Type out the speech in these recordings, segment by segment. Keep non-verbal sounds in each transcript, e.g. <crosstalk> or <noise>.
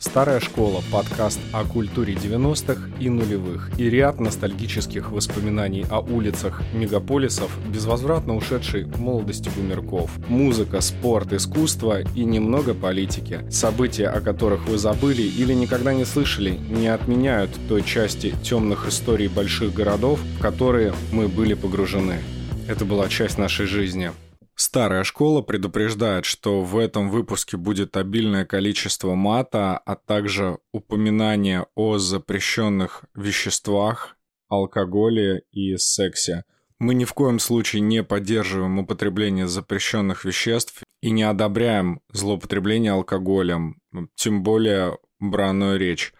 Старая школа – подкаст о культуре 90-х и нулевых и ряд ностальгических воспоминаний о улицах мегаполисов, безвозвратно ушедшей молодости бумерков. Музыка, спорт, искусство и немного политики. События, о которых вы забыли или никогда не слышали, не отменяют той части темных историй больших городов, в которые мы были погружены. Это была часть нашей жизни. Старая школа предупреждает, что в этом выпуске будет обильное количество мата, а также упоминание о запрещенных веществах, алкоголе и сексе. Мы ни в коем случае не поддерживаем употребление запрещенных веществ и не одобряем злоупотребление алкоголем, тем более бранную речь.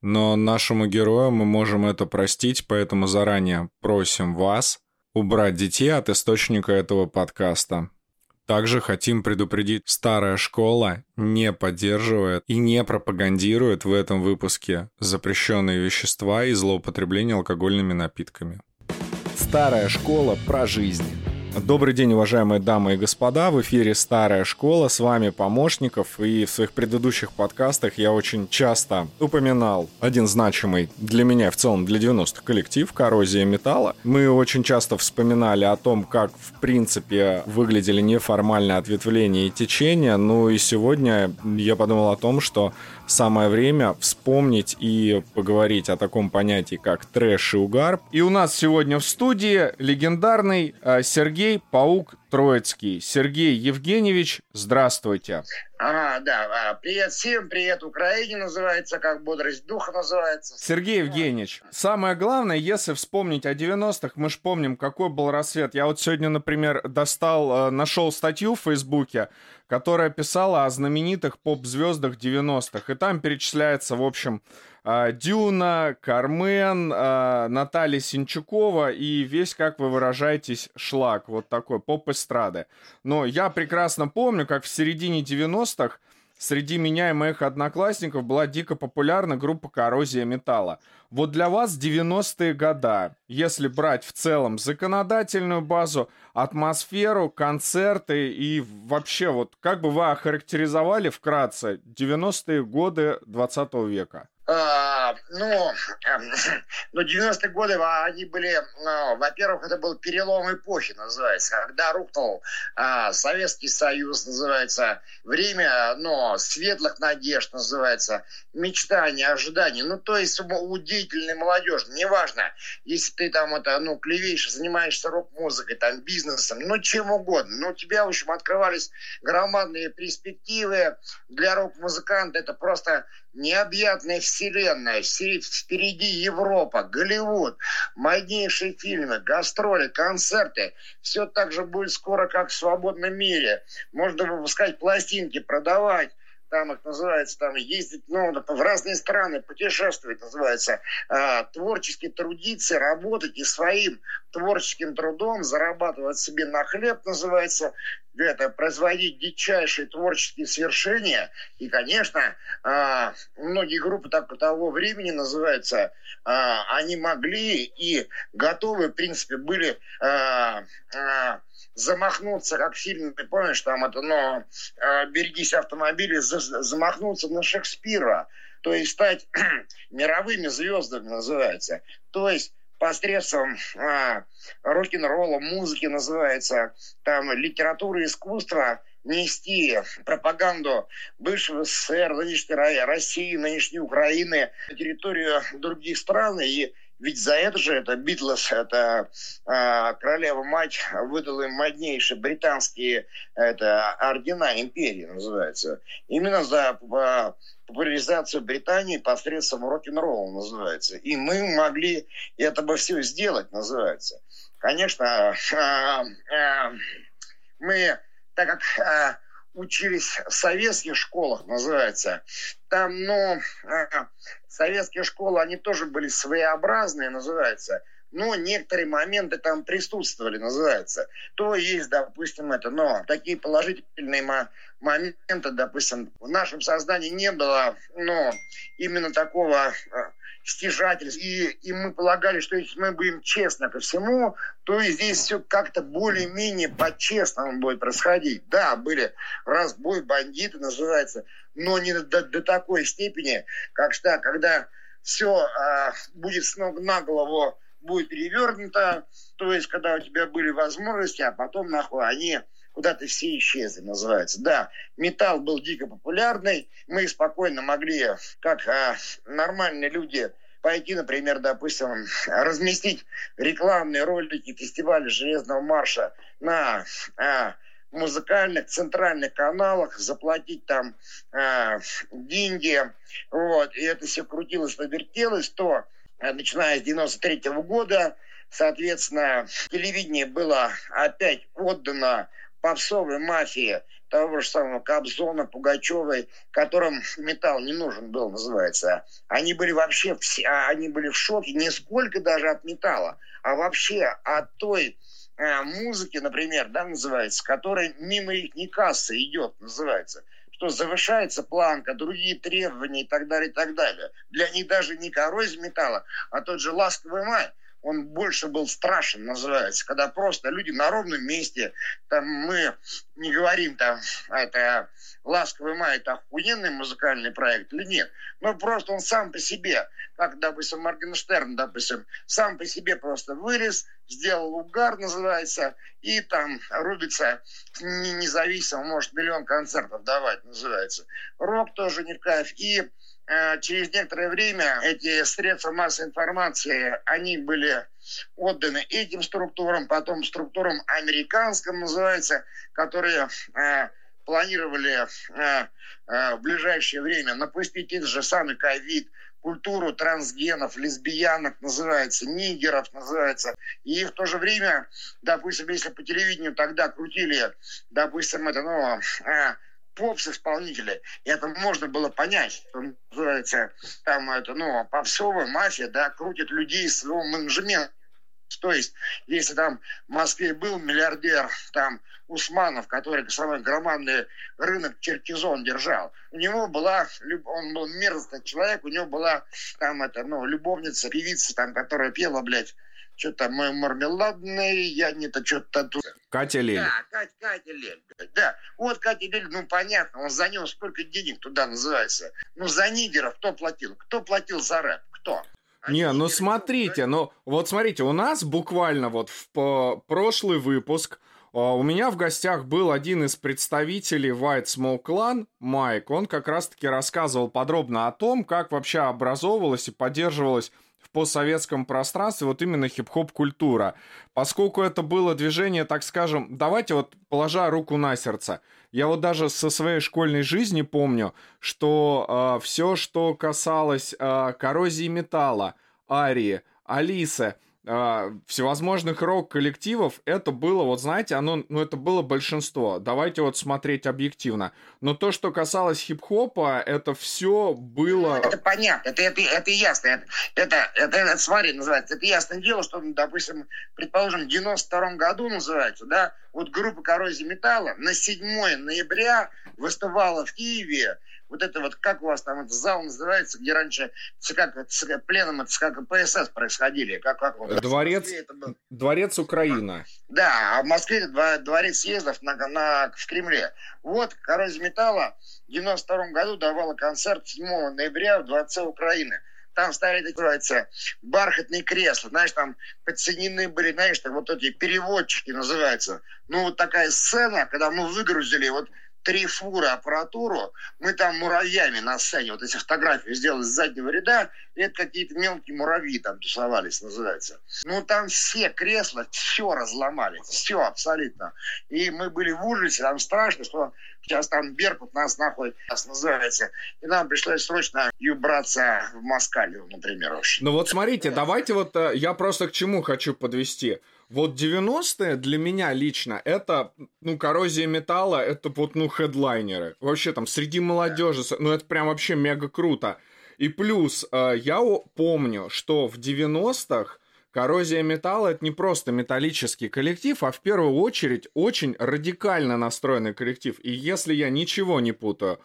Но нашему герою мы можем это простить, поэтому заранее просим вас – убрать детей от источника этого подкаста. Также хотим предупредить, старая школа не поддерживает и не пропагандирует в этом выпуске запрещенные вещества и злоупотребление алкогольными напитками. Старая школа про жизнь. Добрый день, уважаемые дамы и господа. В эфире «Старая школа». С вами Помощников. И в своих предыдущих подкастах я очень часто упоминал один значимый для меня, в целом для 90-х коллектив «Коррозия металла». Мы очень часто вспоминали о том, как, в принципе, выглядели неформальные ответвления и течения. Ну и сегодня я подумал о том, что самое время вспомнить и поговорить о таком понятии, как трэш и угар. И у нас сегодня в студии легендарный э, Сергей Паук Троицкий. Сергей Евгеньевич, здравствуйте. А, да, а, привет всем, привет Украине называется, как бодрость духа называется. Сергей Евгеньевич, самое главное, если вспомнить о 90-х, мы же помним, какой был рассвет. Я вот сегодня, например, достал, э, нашел статью в Фейсбуке, которая писала о знаменитых поп-звездах 90-х. И там перечисляется, в общем, Дюна, Кармен, а, Наталья Синчукова и весь, как вы выражаетесь, шлак. Вот такой, поп-эстрады. Но я прекрасно помню, как в середине 90-х среди меня и моих одноклассников была дико популярна группа «Коррозия металла». Вот для вас 90-е года, если брать в целом законодательную базу, атмосферу, концерты и вообще вот как бы вы охарактеризовали вкратце 90-е годы 20 века? А, ну, <laughs> ну, 90-е годы, а, они были, ну, во-первых, это был перелом эпохи, называется, когда рухнул а, Советский Союз, называется, время, ну, светлых надежд, называется, мечтаний, ожиданий, ну, то есть удивительной молодежи, неважно, если ты там, это, ну, клевеешь, занимаешься рок-музыкой, там, бизнесом, ну, чем угодно, ну, у тебя, в общем, открывались громадные перспективы. Для рок-музыканта, это просто необъятная вселенная, впереди Европа, Голливуд, моднейшие фильмы, гастроли, концерты. Все так же будет скоро, как в свободном мире. Можно выпускать пластинки, продавать там их называется, там ездить, ну, в разные страны, путешествовать называется, а, творчески трудиться, работать и своим творческим трудом зарабатывать себе на хлеб называется, это, производить дичайшие творческие свершения. И, конечно, а, многие группы так, того времени называются, а, они могли и готовы, в принципе, были а, замахнуться, как в фильме, ты помнишь, там это, но «Берегись автомобиля», замахнуться на Шекспира, то есть стать <clears throat> мировыми звездами называется. То есть посредством а, рок-н-ролла, музыки называется, там, литературы, искусства, нести пропаганду бывшего СССР, нынешней России, нынешней Украины на территорию других стран. И ведь за это же это Битлз, это э, королева-мать выдала им моднейшие британские это, ордена империи, называется. Именно за э, популяризацию Британии посредством рок-н-ролла называется. И мы могли это бы все сделать, называется. Конечно, э, э, мы, так как э, учились в советских школах, называется, там, ну, советские школы, они тоже были своеобразные, называется, но некоторые моменты там присутствовали, называется. То есть, допустим, это, но такие положительные моменты, допустим, в нашем создании не было, но именно такого стяжательств. И, и мы полагали, что если мы будем честно ко всему, то и здесь все как-то более-менее по-честному будет происходить. Да, были разбой, бандиты называется, но не до, до такой степени, как что, когда все а, будет с ног на голову будет перевернуто, то есть когда у тебя были возможности, а потом нахуй они куда-то все исчезли, называется. Да, металл был дико популярный, мы спокойно могли, как а, нормальные люди, пойти, например, допустим, разместить рекламные ролики фестиваля Железного марша на а, музыкальных центральных каналах, заплатить там а, деньги, вот, и это все крутилось, навертелось, то начиная с 93 -го года, соответственно, телевидение было опять отдано попсовой мафии того же самого Кобзона, Пугачевой, которым металл не нужен был, называется. Они были вообще все, а, они были в шоке не сколько даже от металла, а вообще от той э, музыки, например, да, называется, которая мимо их не касса идет, называется что завышается планка, другие требования и так далее, и так далее. Для них даже не коррозия металла, а тот же ласковый май – он больше был страшен, называется, когда просто люди на ровном месте, там мы не говорим там, это «Ласковый май» это охуенный музыкальный проект или нет, но просто он сам по себе, как, допустим, Моргенштерн, допустим, сам по себе просто вырез, сделал угар, называется, и там рубится независимо, может миллион концертов давать, называется. Рок тоже не в кайф. И через некоторое время эти средства массовой информации, они были отданы этим структурам, потом структурам американским называется, которые э, планировали э, в ближайшее время напустить этот же самый ковид, культуру трансгенов, лесбиянок называется, нигеров называется. И в то же время, допустим, если по телевидению тогда крутили, допустим, это, ну, поп-исполнители. И это можно было понять, что называется, там это, ну, попсовая мафия, да, крутит людей из своего менеджмента. То есть, если там в Москве был миллиардер, там, Усманов, который самый громадный рынок Черкизон держал, у него была, он был мерзкий человек, у него была там, это, ну, любовница, певица, там, которая пела, блядь, что-то мы мармеладные, я не-то что-то тут. Катя Лель. Да, Катя, Катя Лель. Да, вот Катя Лель, ну понятно, он за него сколько денег туда называется. Ну за нигеров кто платил? Кто платил за рэп? Кто? Они не, ну смотрите, ну вот смотрите, у нас буквально вот в прошлый выпуск а, у меня в гостях был один из представителей White Smoke Clan, Майк. Он как раз-таки рассказывал подробно о том, как вообще образовывалась и поддерживалась постсоветском пространстве вот именно хип-хоп культура. Поскольку это было движение, так скажем, давайте вот положа руку на сердце. Я вот даже со своей школьной жизни помню, что э, все, что касалось э, коррозии металла, Арии, Алисы, всевозможных рок-коллективов, это было, вот знаете, оно, ну это было большинство. Давайте вот смотреть объективно. Но то, что касалось хип-хопа, это все было... Это понятно, это, это, это ясно. Это, это, это, это, смотри, называется, это ясное дело, что, допустим, предположим, в 92 году называется, да, вот группа «Коррозия металла» на 7 ноября выступала в Киеве, вот это вот, как у вас там этот зал называется, где раньше ЦК, ЦК, пленом ЦК КПСС происходили? Как, как вот, Дворец, Дворец Украина. Да, а в Москве дворец съездов на, на, в Кремле. Вот коррозия металла в 92 году давала концерт 7 ноября в Дворце Украины там ставили, называется, бархатные кресла, знаешь, там подсоединены были, знаешь, там вот эти переводчики называются. Ну, вот такая сцена, когда мы выгрузили вот три фуры аппаратуру, мы там муравьями на сцене, вот эти фотографии сделали с заднего ряда, и это какие-то мелкие муравьи там тусовались, называется. Ну, там все кресла, все разломали, все абсолютно. И мы были в ужасе, там страшно, что сейчас там Беркут нас нахуй нас называется. И нам пришлось срочно юбраться в Москалию, например. Уж. Ну вот смотрите, давайте вот, э, я просто к чему хочу подвести. Вот 90-е для меня лично это, ну, коррозия металла, это вот, ну, хедлайнеры. Вообще там среди молодежи, ну, это прям вообще мега круто. И плюс, э, я помню, что в 90-х Коррозия металла это не просто металлический коллектив, а в первую очередь очень радикально настроенный коллектив. И если я ничего не путаю,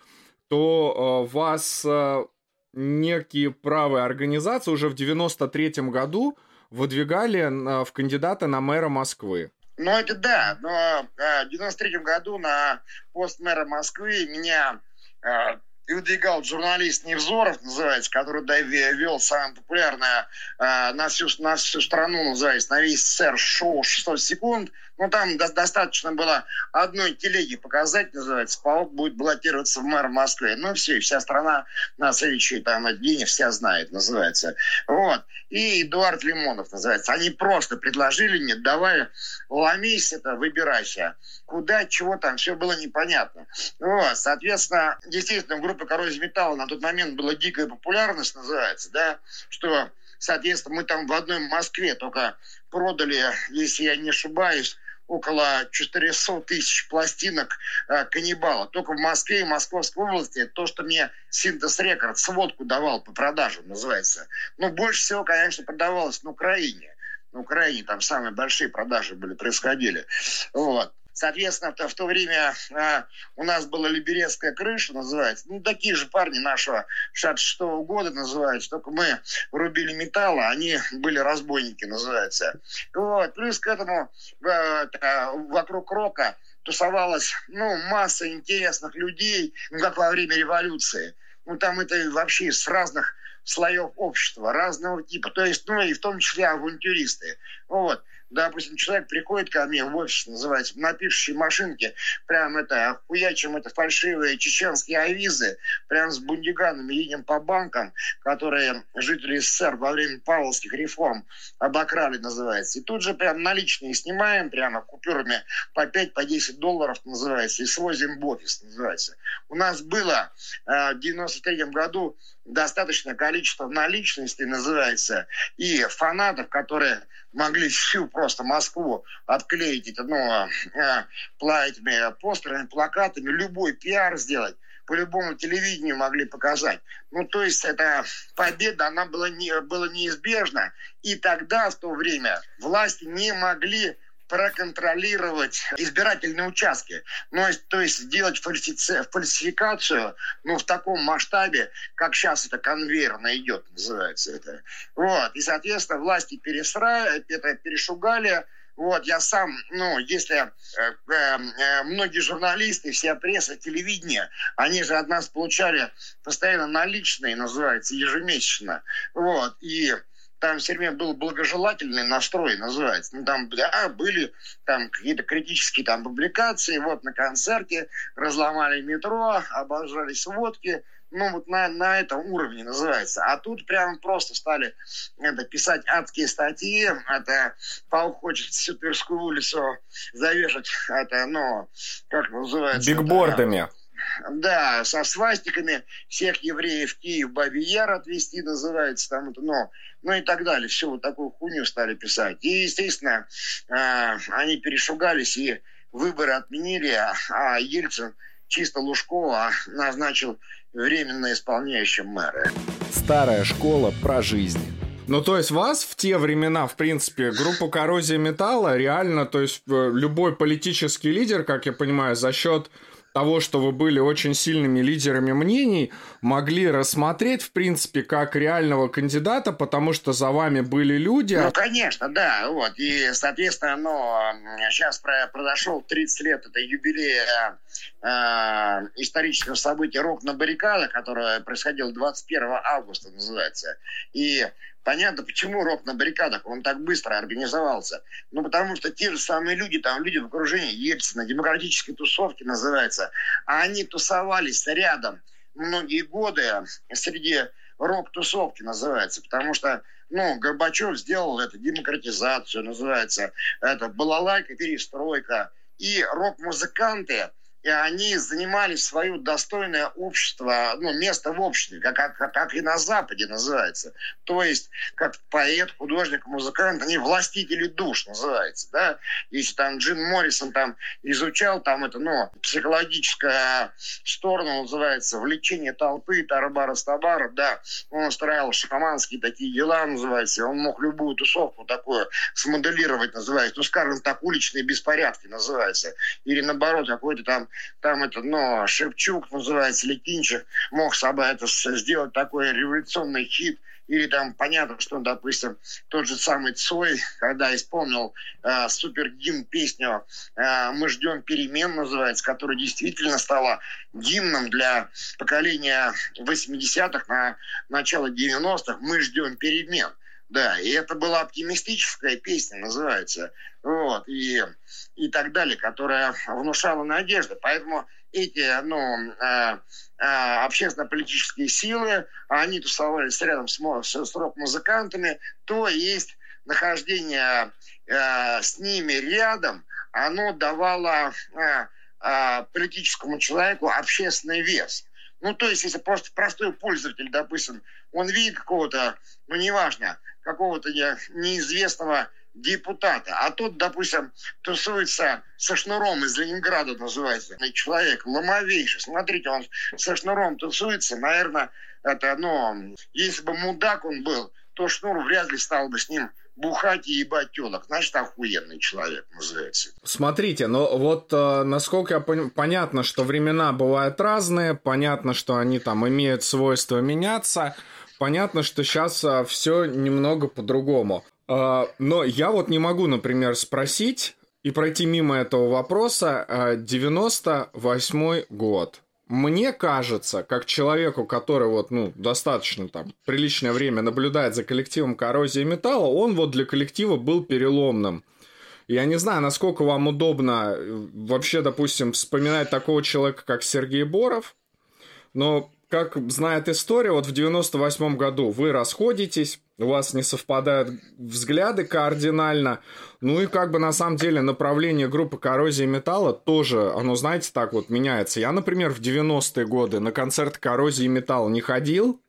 то э, вас э, некие правые организации уже в 93 году выдвигали в кандидата на мэра Москвы. Ну, это да, но в 93 году на пост мэра Москвы меня и выдвигал журналист Невзоров, называется, который да, вел самое популярное э, на, всю, на всю страну, называется, на весь СССР шоу 600 секунд. Ну, там до, достаточно было одной телеги показать, называется, Паук будет баллотироваться в мэр Москвы. Ну, все, и вся страна на следующий там день вся знает, называется. Вот. И Эдуард Лимонов, называется. Они просто предложили мне, давай, ломись это, выбирайся. Куда, чего там, все было непонятно. Вот, соответственно, действительно, группа коррозии металла на тот момент была дикая популярность, называется, да, что, соответственно, мы там в одной Москве только продали, если я не ошибаюсь, около 400 тысяч пластинок э, каннибала. Только в Москве и Московской области то, что мне Синтез Рекорд сводку давал по продажам, называется. Но больше всего, конечно, продавалось на Украине. На Украине там самые большие продажи были, происходили. Вот. Соответственно, в то время а, у нас была Либерецкая крыша, называется. Ну, такие же парни нашего 66 -го года называются. Только мы рубили металл, а они были разбойники, называется. Вот. Плюс к этому а, вокруг рока тусовалась ну, масса интересных людей, ну, как во время революции. Ну, там это вообще с разных слоев общества, разного типа. То есть, ну, и в том числе авантюристы. Вот допустим, человек приходит ко мне в офис, называется, на пишущей машинке, прям это, охуячим это фальшивые чеченские авизы, прям с бундиганами едем по банкам, которые жители СССР во время павловских реформ обокрали, называется. И тут же прям наличные снимаем, прямо купюрами по 5, по 10 долларов, называется, и свозим в офис, называется. У нас было э, в 93 году достаточное количество наличностей, называется, и фанатов, которые могли всю просто Москву отклеить ну, э, этими постерами, плакатами, любой пиар сделать по любому телевидению могли показать. Ну, то есть эта победа, она была, не, была неизбежна. И тогда, в то время, власти не могли проконтролировать избирательные участки. Ну, то есть сделать фальсифи фальсификацию ну, в таком масштабе, как сейчас это конвейерно идет, называется это. Вот. И, соответственно, власти пересра... это перешугали, вот, я сам, ну, если э, э, э, многие журналисты, вся пресса, телевидение, они же от нас получали постоянно наличные, называется, ежемесячно. Вот, и там все время был благожелательный настрой, называется. Ну, там да, были там какие-то критические там публикации, вот на концерте разломали метро, обожали сводки, ну, вот на, на этом уровне называется. А тут прям просто стали это, писать адские статьи. Это Паук хочет всю Тверскую улицу завешать, это, ну, как называется? Бигбордами. Это, да, со свастиками всех евреев в Киев, Бабий Яр отвезти называется, там это, ну, ну и так далее. Все вот такую хуйню стали писать. И, естественно, э, они перешугались и выборы отменили, а, а Ельцин чисто Лужкова назначил временно исполняющим мэра. Старая школа про жизнь. Ну, то есть вас в те времена, в принципе, группа «Коррозия металла» реально, то есть э, любой политический лидер, как я понимаю, за счет того, что вы были очень сильными лидерами мнений, могли рассмотреть, в принципе, как реального кандидата, потому что за вами были люди. Ну, конечно, да. Вот. И, соответственно, ну, сейчас произошел 30 лет, это юбилея э, исторического события «Рок на баррикадах», которое происходило 21 августа, называется. И Понятно, почему рок на баррикадах, он так быстро организовался. Ну, потому что те же самые люди, там люди в окружении Ельцина, демократической тусовки называется, а они тусовались рядом многие годы среди рок-тусовки называется, потому что ну, Горбачев сделал это, демократизацию называется, это балалайка, перестройка, и рок-музыканты и они занимали свое достойное общество, ну, место в обществе, как, как, как и на Западе называется. То есть, как поэт, художник, музыкант, они властители душ называется, да. Если там Джин Моррисон там изучал там это, ну, психологическая сторона называется, влечение толпы, Тарабара Стабара, да, он устраивал шаманские такие дела, называется, он мог любую тусовку такую смоделировать, называется, ну, скажем так, уличные беспорядки называется, или наоборот, какой-то там там это, но Шевчук называется, Летинчик мог собой это сделать такой революционный хит, или там понятно, что, допустим, тот же самый Цой, когда исполнил э, супер-гимн песню э, «Мы ждем перемен» называется, которая действительно стала гимном для поколения 80-х на начало 90-х. «Мы ждем перемен». Да, и это была оптимистическая песня, называется, вот, и, и так далее, которая внушала надежды. Поэтому эти, ну, э, э, общественно-политические силы, они тусовались рядом с, с, с рок-музыкантами, то есть нахождение э, с ними рядом, оно давало э, э, политическому человеку общественный вес. Ну, то есть, если просто простой пользователь, допустим, он видит какого-то, ну, неважно, какого-то неизвестного депутата, а тот, допустим, тусуется со шнуром из Ленинграда, называется, человек ломовейший. Смотрите, он со шнуром тусуется, наверное, это, ну, если бы мудак он был, то шнур вряд ли стал бы с ним бухать и ебать телок. Значит, охуенный человек называется. Смотрите, ну вот э, насколько я понимаю, понятно, что времена бывают разные, понятно, что они там имеют свойство меняться, понятно, что сейчас э, все немного по-другому. Э, но я вот не могу, например, спросить и пройти мимо этого вопроса. Э, 98 год. Мне кажется, как человеку, который вот, ну, достаточно там приличное время наблюдает за коллективом коррозии металла, он вот для коллектива был переломным. Я не знаю, насколько вам удобно э, вообще, допустим, вспоминать такого человека, как Сергей Боров, но как знает история, вот в 98 году вы расходитесь, у вас не совпадают взгляды кардинально, ну и как бы на самом деле направление группы коррозии металла тоже, оно, знаете, так вот меняется. Я, например, в 90-е годы на концерт коррозии металла не ходил,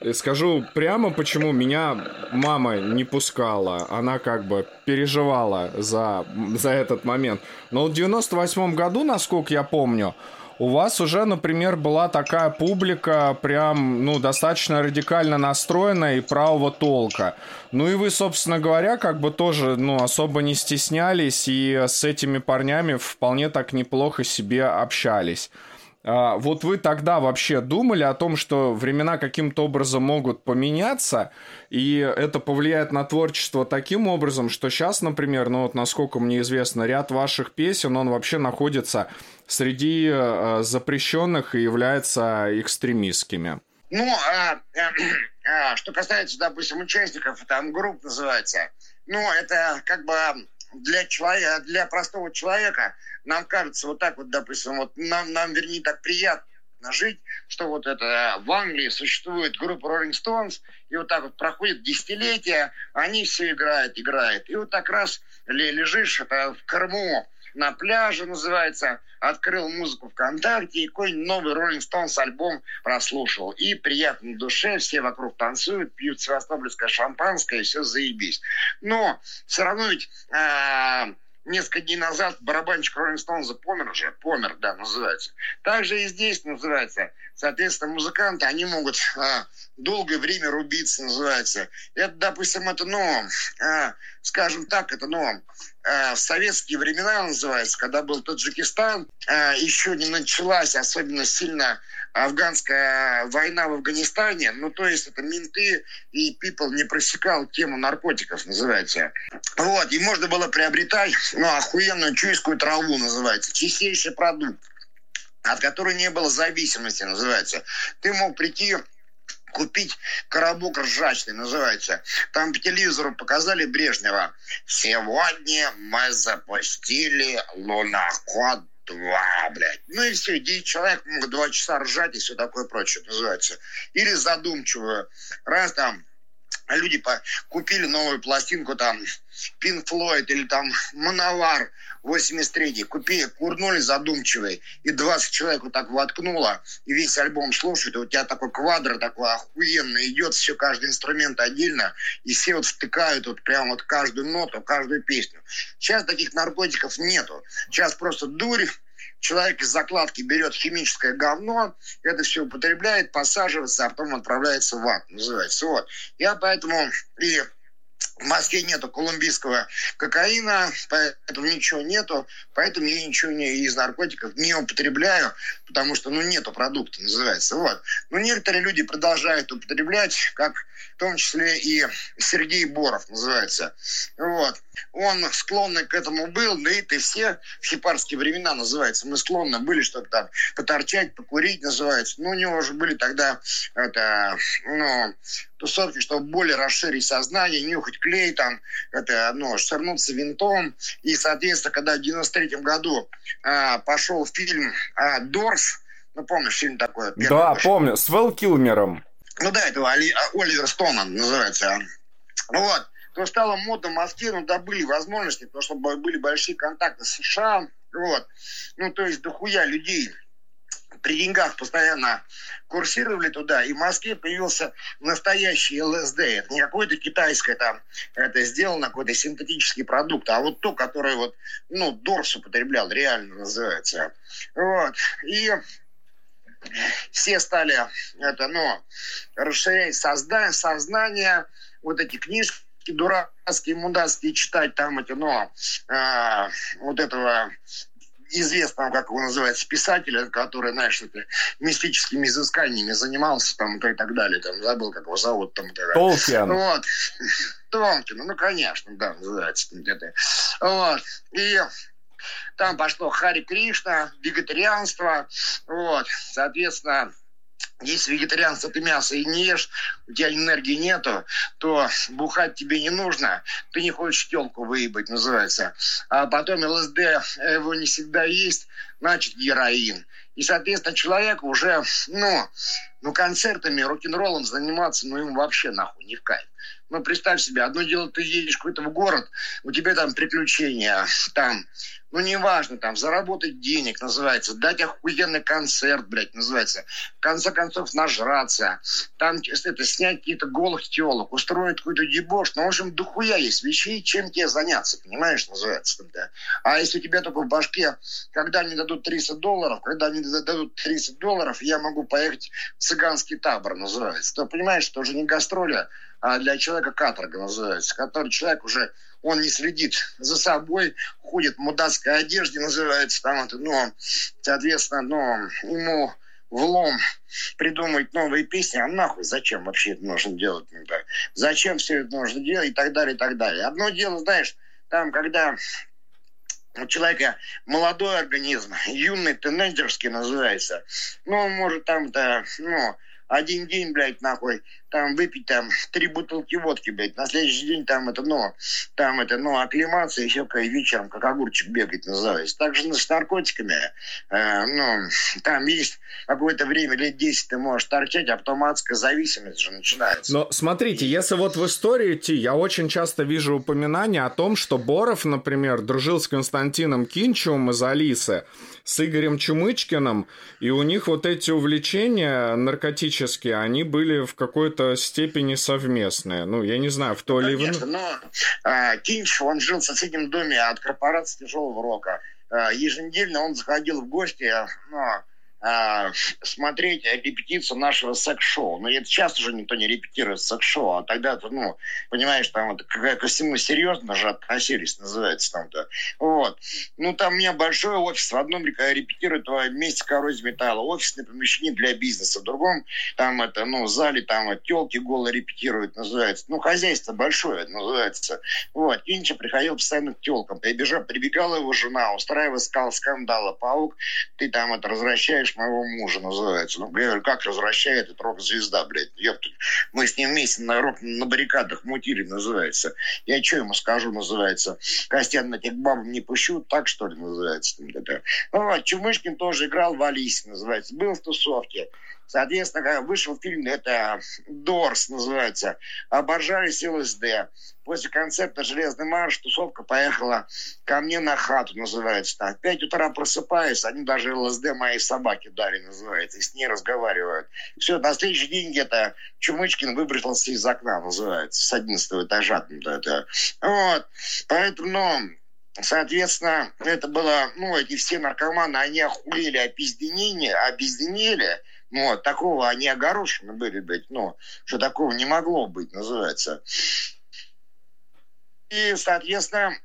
и скажу прямо, почему меня мама не пускала. Она как бы переживала за, за этот момент. Но в 98 году, насколько я помню, у вас уже, например, была такая публика прям, ну, достаточно радикально настроенная и правого толка. Ну и вы, собственно говоря, как бы тоже, ну, особо не стеснялись и с этими парнями вполне так неплохо себе общались. А, вот вы тогда вообще думали о том, что времена каким-то образом могут поменяться, и это повлияет на творчество таким образом, что сейчас, например, ну вот насколько мне известно, ряд ваших песен, он вообще находится среди э, запрещенных и является экстремистскими. Ну, а, а, <clears throat> а, что касается, допустим, участников, там групп называется, ну, это как бы для человека, для простого человека нам кажется вот так вот, допустим, вот нам, нам вернее, так приятно жить, что вот это в Англии существует группа Rolling Stones, и вот так вот проходит десятилетия, они все играют, играют. И вот так раз лежишь это в Крыму, на пляже называется, открыл музыку ВКонтакте и какой-нибудь новый Rolling Stones альбом прослушал. И приятно на душе, все вокруг танцуют, пьют севастопольское шампанское, и все заебись. Но все равно ведь э, несколько дней назад барабанщик Роллинг Стоунза помер уже, помер, да, называется. Также и здесь называется. Соответственно, музыканты, они могут а, долгое время рубиться, называется. Это, допустим, это, ну, а, скажем так, это, ну, а, в советские времена называется, когда был Таджикистан, а, еще не началась особенно сильно афганская война в Афганистане, ну, то есть это менты и people не просекал тему наркотиков, называется. Вот, и можно было приобретать, ну, охуенную чуйскую траву, называется, чистейший продукт от которой не было зависимости, называется. Ты мог прийти купить коробок ржачный, называется. Там по телевизору показали Брежнева. Сегодня мы запустили луноход два, блядь. Ну и все, 9 человек могут два часа ржать и все такое прочее, называется. Или задумчивую. Раз там люди по, купили новую пластинку там Pink Floyd или там Мановар 83 купили, курнули задумчивый, и 20 человек вот так воткнуло, и весь альбом слушают, и у тебя такой квадр такой охуенный идет, все, каждый инструмент отдельно, и все вот втыкают вот прям вот каждую ноту, каждую песню. Сейчас таких наркотиков нету. Сейчас просто дурь, человек из закладки берет химическое говно, это все употребляет, посаживается, а потом отправляется в ад, называется. Вот. Я поэтому и в Москве нету колумбийского кокаина, поэтому ничего нету, поэтому я ничего не, из наркотиков не употребляю, потому что, ну, нету продукта, называется, вот. Но некоторые люди продолжают употреблять, как в том числе и Сергей Боров, называется, вот. Он склонный к этому был, да и ты все в хипарские времена, называется, мы склонны были, чтобы там поторчать, покурить, называется. Ну, у него уже были тогда, это, ну, тусовки, чтобы более расширить сознание, нюхать клей, там, это, ну, шарнуться винтом. И, соответственно, когда в 93 году а, пошел фильм а, «Дорс», ну, помнишь, фильм такой? Да, вышел. помню, с Вэл Килмером. Ну да, этого Оли, а, Оливер Стоуна называется. Вот. То стало модно в Москве, но да, были возможности, потому что были большие контакты с США. Вот. Ну, то есть дохуя людей при деньгах постоянно курсировали туда, и в Москве появился настоящий ЛСД. Это не какое-то китайское там, это сделано какой-то синтетический продукт, а вот то, которое вот, ну, Дорс употреблял, реально называется. Вот. И все стали это, ну, расширять созда сознание, вот эти книжки дурацкие, мудацкие читать там эти, ну, э, вот этого известного, как его называется, писателя, который, знаешь, это, мистическими изысканиями занимался там и так далее. Там, забыл, как его зовут. Там, Толкин. Вот. Толкин, ну, конечно, да, называется. Это. Вот. И там пошло Хари Кришна, вегетарианство, вот, соответственно, если вегетарианство ты мясо и не ешь, у тебя энергии нету, то бухать тебе не нужно, ты не хочешь телку выебать, называется. А потом ЛСД его не всегда есть, значит героин. И, соответственно, человек уже, ну, ну, концертами, рок-н-роллом заниматься, ну, ему вообще нахуй не в кайф. Ну, представь себе, одно дело, ты едешь какой-то в город, у тебя там приключения, там, ну, неважно, там, заработать денег, называется, дать охуенный концерт, блядь, называется, в конце концов, нажраться, там, это, снять какие-то голых телок, устроить какой-то дебош, ну, в общем, дохуя есть вещей, чем тебе заняться, понимаешь, называется, да. А если у тебя только в башке, когда они дадут 300 долларов, когда они дадут 30 долларов, я могу поехать в цыганский табор, называется, то понимаешь, что уже не гастроли, для человека каторга называется, который человек уже, он не следит за собой, ходит в мудацкой одежде, называется там ну, соответственно, ну, ему влом придумать новые песни, а нахуй зачем вообще это нужно делать? Зачем все это нужно делать и так далее, и так далее. Одно дело, знаешь, там, когда у человека молодой организм, юный, тинейджерский называется, ну, он может там-то, ну, один день, блядь, нахуй, там выпить там <laughs> три бутылки водки, блядь, на следующий день там это, ну, там это, ну, оклематься и все, как вечером, как огурчик бегать называется. Также с наркотиками, э, ну, там есть какое-то время, лет 10 ты можешь торчать, а потом адская зависимость же начинается. Но смотрите, если вот в историю идти, я очень часто вижу упоминания о том, что Боров, например, дружил с Константином Кинчевым из Алисы, с Игорем Чумычкиным, и у них вот эти увлечения наркотические, они были в какой-то степени совместные. Ну, я не знаю, в то ли... Конечно, но а, Кинч, он жил в соседнем доме от корпорации тяжелого рока. А, еженедельно он заходил в гости, ну, а, смотреть репетицию нашего секс-шоу. Но это сейчас уже никто не репетирует секс-шоу, а тогда-то, ну, понимаешь, там вот, ко всему серьезно же относились, называется там-то. Вот. Ну, там у меня большой офис, в одном репетирует вместе коррозии металла, офисное помещение для бизнеса, в другом там это, ну, в зале там вот, телки голые репетируют, называется. Ну, хозяйство большое, называется. Вот. Кинча приходил постоянно к телкам. Прибежал, прибегала его жена, устраивая скандалы, паук, ты там это развращаешь моего мужа называется. Ну, говорю, как развращает эта рок-звезда, блядь. Ёпта. Мы с ним вместе на, рок, на баррикадах мутили, называется. Я что ему скажу, называется. Костян на тех баб не пущу, так что ли, называется. Ну, вот, Чумышкин тоже играл в Алисе, называется. Был в тусовке. Соответственно, вышел фильм, это «Дорс» называется, оборжались ЛСД. После концерта «Железный марш» тусовка поехала ко мне на хату, называется. Там. В 5 утра просыпаюсь, они даже ЛСД моей собаке дали, называется, и с ней разговаривают. Все, на следующий день где-то Чумычкин выбросился из окна, называется, с 11 этажа. Это. Вот. Поэтому Соответственно, это было, ну, эти все наркоманы, они охуели, опизденели, опизденели, ну, от такого они огорошены были быть, ну, что такого не могло быть, называется. и соответственно,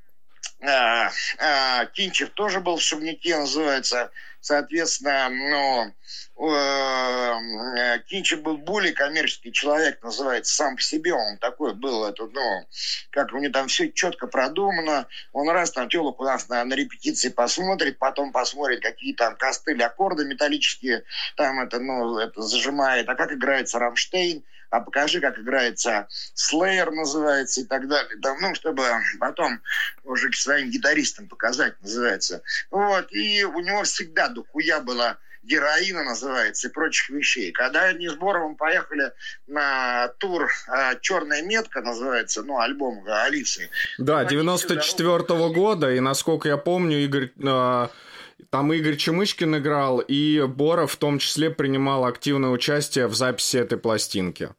а, а, Кинчев тоже был в Шубнике, называется. Соответственно, ну, э, Кинчев был более коммерческий человек, называется, сам по себе. Он такой был, это, ну, как у него там все четко продумано, он раз там телок у нас на, на репетиции посмотрит, потом посмотрит, какие там костыли, аккорды металлические, там это, ну, это зажимает, а как играется Рамштейн, а покажи, как играется Slayer называется и так далее. Там, ну, чтобы потом уже к своим гитаристам показать, называется. Вот, и у него всегда дохуя было героина называется и прочих вещей. Когда они с Боровым поехали на тур а, «Черная метка» называется, ну, альбом Алисы. Да, 94 -го года, и насколько я помню, Игорь... А, там Игорь Чемышкин играл, и Боров в том числе принимал активное участие в записи этой пластинки.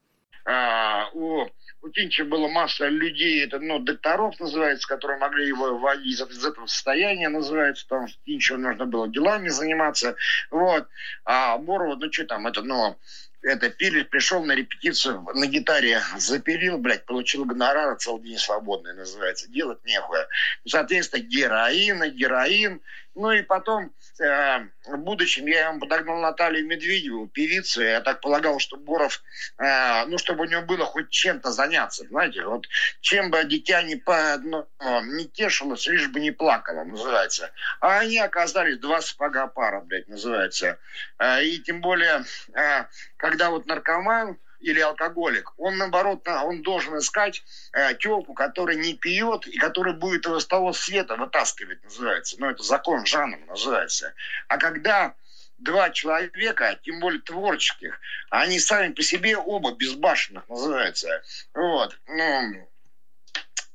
А, у, у Тинча было масса людей, это, ну, докторов называется, которые могли его выводить из, этого состояния, называется, там, Тинчу нужно было делами заниматься, вот. А Борова, ну, что там, это, ну, это пили, пришел на репетицию на гитаре, запилил, блядь, получил гонорар, целый день свободный называется, делать нехуя. Соответственно, героин, героин, ну и потом, э, в будущем, я ему подогнал Наталью Медведеву, певицу. Я так полагал, что Боров, э, ну, чтобы у него было хоть чем-то заняться. Знаете, вот чем бы дитя не, по, ну, не тешилось, лишь бы не плакало, называется. А они оказались два сапога пара, блядь, называется. Э, и тем более, э, когда вот наркоман, или алкоголик, он наоборот, он должен искать э, телку, которая не пьет и которая будет его с того света вытаскивать, называется. Ну, это закон жанра называется. А когда два человека, тем более творческих, они сами по себе оба безбашенных называется. Вот. Ну,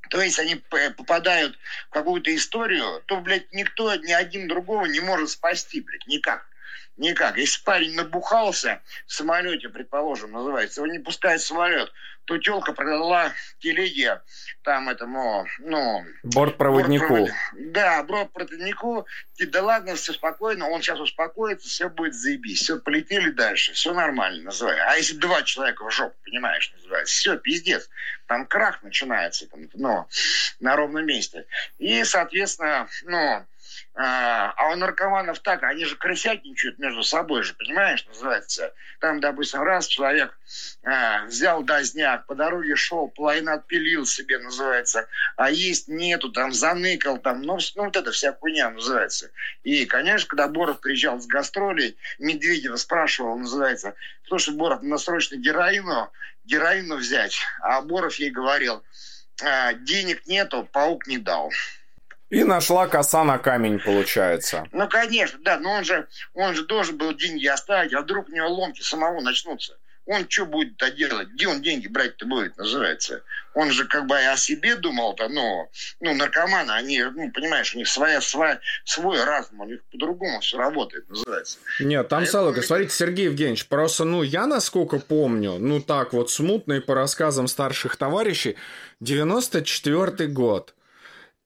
то есть они попадают в какую-то историю, то, блядь, никто, ни один другого не может спасти, блядь, никак. Никак. Если парень набухался в самолете, предположим, называется, его не пускает в самолет, то телка продала телеге там этому, ну... Бортпроводнику. Бортпровод... Да, бортпроводнику. Да ладно, все спокойно, он сейчас успокоится, все будет заебись. Все, полетели дальше, все нормально, называется. А если два человека в жопу, понимаешь, называется, все, пиздец. Там крах начинается, там, ну, на ровном месте. И, соответственно, ну, а, а у наркоманов так, они же крысятничают между собой же, понимаешь, называется. Там, допустим, раз человек а, взял дозняк, по дороге шел, половину отпилил себе, называется, а есть нету, там заныкал, там, ну, ну вот это вся хуйня называется. И, конечно, когда Боров приезжал с гастролей, Медведева спрашивал, называется, слушай, Боров, на срочно героину, героину взять. А Боров ей говорил, а, денег нету, паук не дал. И нашла коса на камень, получается. Ну, конечно, да, но он же, он же должен был деньги оставить, а вдруг у него ломки самого начнутся. Он что будет-то делать? Где он деньги брать-то будет, называется? Он же как бы о себе думал-то, но ну, наркоманы, они, ну, понимаешь, у них своя, своя, свой разум, у них по-другому все работает, называется. Нет, там, а Салука, это... смотрите, Сергей Евгеньевич, просто, ну, я насколько помню, ну, так вот, смутно и по рассказам старших товарищей, 94 год –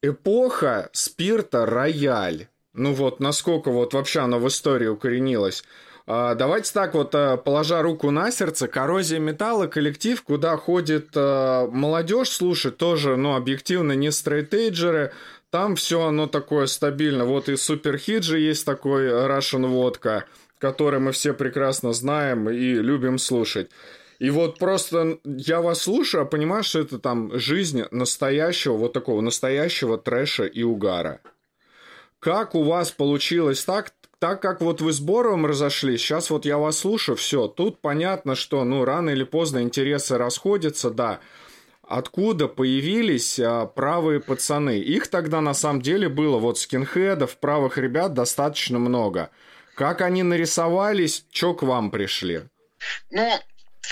эпоха спирта рояль. Ну вот, насколько вот вообще она в истории укоренилась. А, давайте так вот, а, положа руку на сердце, коррозия металла, коллектив, куда ходит а, молодежь слушать, тоже, ну, объективно, не стрейтейджеры, там все оно такое стабильно. Вот и суперхит же есть такой Russian Водка, который мы все прекрасно знаем и любим слушать. И вот просто я вас слушаю, а понимаю, что это там жизнь настоящего, вот такого настоящего трэша и угара. Как у вас получилось так, так как вот вы с Боровым разошлись, сейчас вот я вас слушаю, все, тут понятно, что, ну, рано или поздно интересы расходятся, да. Откуда появились а, правые пацаны? Их тогда на самом деле было, вот скинхедов, правых ребят достаточно много. Как они нарисовались, что к вам пришли? Ну,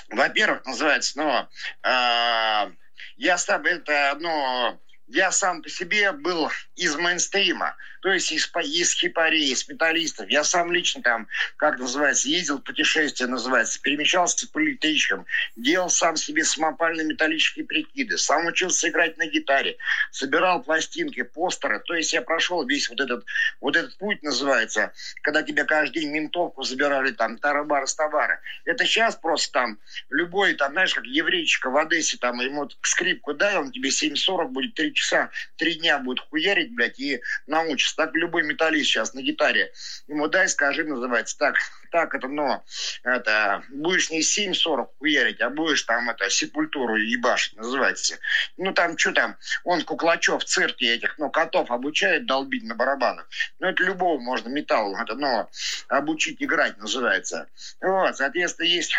во-первых, называется, ну, э, я сам это, ну, я сам по себе был из мейнстрима, то есть из, из хипарей, из металлистов. Я сам лично там, как называется, ездил путешествие, называется, перемещался по электричкам, делал сам себе самопальные металлические прикиды, сам учился играть на гитаре, собирал пластинки, постеры. То есть я прошел весь вот этот, вот этот путь, называется, когда тебя каждый день ментовку забирали там, тарабар с товара. Это сейчас просто там любой, там, знаешь, как еврейчика в Одессе, там, ему скрипку дай, он тебе 7,40 будет 3 часа, три дня будет хуярить, блядь, и научится. Так любой металлист сейчас на гитаре. Ему дай, скажи, называется. Так, так это, но это, будешь не 7.40 хуярить, а будешь там это, сепультуру ебашить, называется. Ну там, что там, он Куклачев в цирке этих, ну, котов обучает долбить на барабанах. Ну, это любого можно металл, это, но обучить играть называется. Вот, соответственно, есть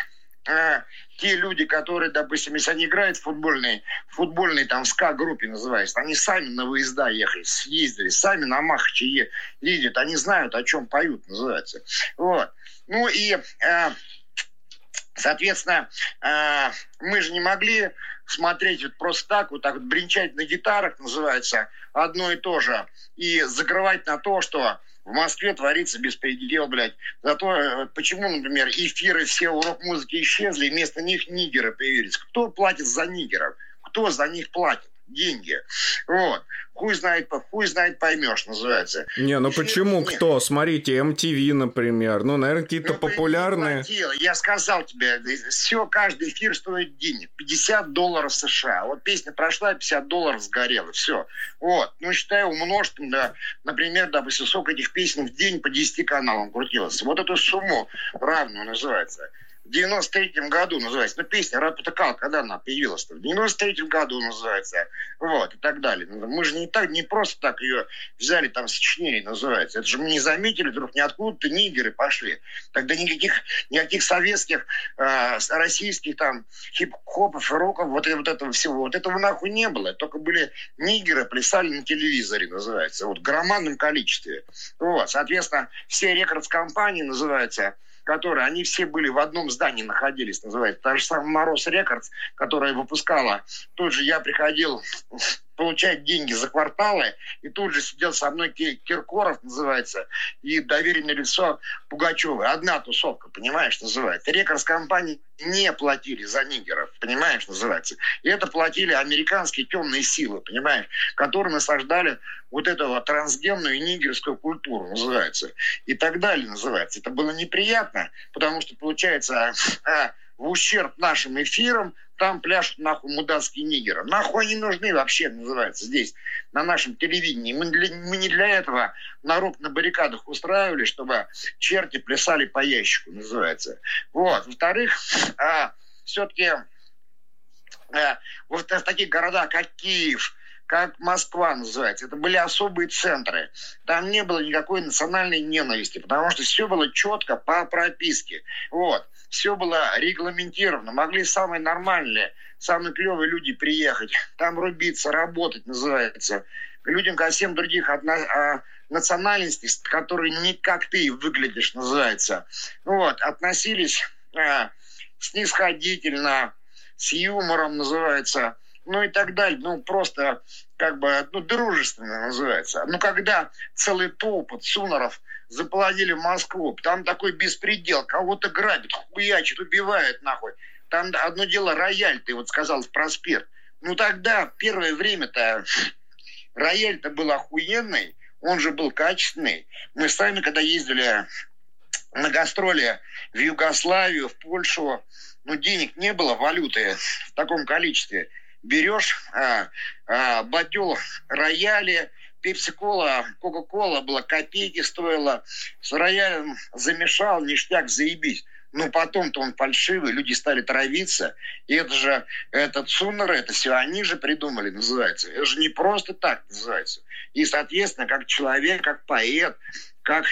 а, те люди, которые, допустим, если они играют в футбольной, футбольной там СКА-группе называется, они сами на выезда ехали, съездили, сами на Махаче ездят, они знают, о чем поют, называется. Вот. Ну и, э, соответственно, э, мы же не могли смотреть вот просто так, вот так вот бренчать на гитарах, называется, одно и то же, и закрывать на то, что в Москве творится беспредел, блядь. Зато э, почему, например, эфиры все урок музыки исчезли, и вместо них нигеры появились? Кто платит за нигеров? Кто за них платит? Деньги. Вот. Хуй знает, хуй знает поймешь, называется. Не, ну почему нет. кто? Смотрите, MTV, например. Ну, наверное, какие-то ну, популярные. Я сказал тебе, все, каждый эфир стоит денег. 50 долларов США. Вот песня прошла, 50 долларов сгорело. Все. Вот. Ну, считай, умножь, да, например, допустим, сколько этих песен в день по 10 каналам крутилось. Вот эту сумму равную называется в 93-м году называется. Ну, песня «Рапотакал», когда она появилась-то? В 93-м году называется. Вот, и так далее. Ну, мы же не, так, не просто так ее взяли, там, сочинили, называется. Это же мы не заметили, вдруг ниоткуда-то нигеры пошли. Тогда никаких, никаких советских, э, российских, там, хип-хопов, роков, вот, вот этого всего, вот этого нахуй не было. Только были нигеры, плясали на телевизоре, называется. Вот, в громадном количестве. Вот, соответственно, все рекордс-компании, называется, которые, они все были в одном здании находились, называется. Та же самая Мороз Рекордс, которая выпускала. Тут же я приходил получать деньги за кварталы, и тут же сидел со мной Киркоров, называется, и доверенное лицо Пугачева. Одна тусовка, понимаешь, называется. Рекордс компании не платили за нигеров, понимаешь, называется. И это платили американские темные силы, понимаешь, которые насаждали вот эту вот трансгенную нигерскую культуру, называется. И так далее, называется. Это было неприятно, потому что, получается, <laughs> в ущерб нашим эфирам там пляшут нахуй мудацкие нигеры. Нахуй они нужны вообще, называется, здесь, на нашем телевидении. Мы, для, мы не для этого народ на баррикадах устраивали, чтобы черти плясали по ящику, называется. Вот. Во-вторых, а, все-таки а, вот в таких городах, как Киев, как Москва называется. Это были особые центры. Там не было никакой национальной ненависти, потому что все было четко по прописке. Вот. Все было регламентировано. Могли самые нормальные, самые клевые люди приехать, там рубиться, работать, называется. Людям ко всем других а, национальностей, которые не как ты выглядишь, называется. Вот. Относились а, снисходительно, с юмором, называется ну и так далее. Ну, просто как бы, ну, дружественно называется. Ну, когда целый толп суноров заполонили Москву, там такой беспредел, кого-то грабят, хуячат, убивают нахуй. Там одно дело рояль, ты вот сказал, в проспект. Ну, тогда первое время-то <laughs> рояль-то был охуенный, он же был качественный. Мы сами, когда ездили на гастроли в Югославию, в Польшу, ну, денег не было, валюты в таком количестве берешь а, а, бадюл рояли, пепси-кола, кока-кола была копейки стоила, с роялем замешал, ништяк, заебись. Ну, потом-то он фальшивый, люди стали травиться. И это же, это Цуннеры, это все они же придумали, называется. Это же не просто так называется. И, соответственно, как человек, как поэт, как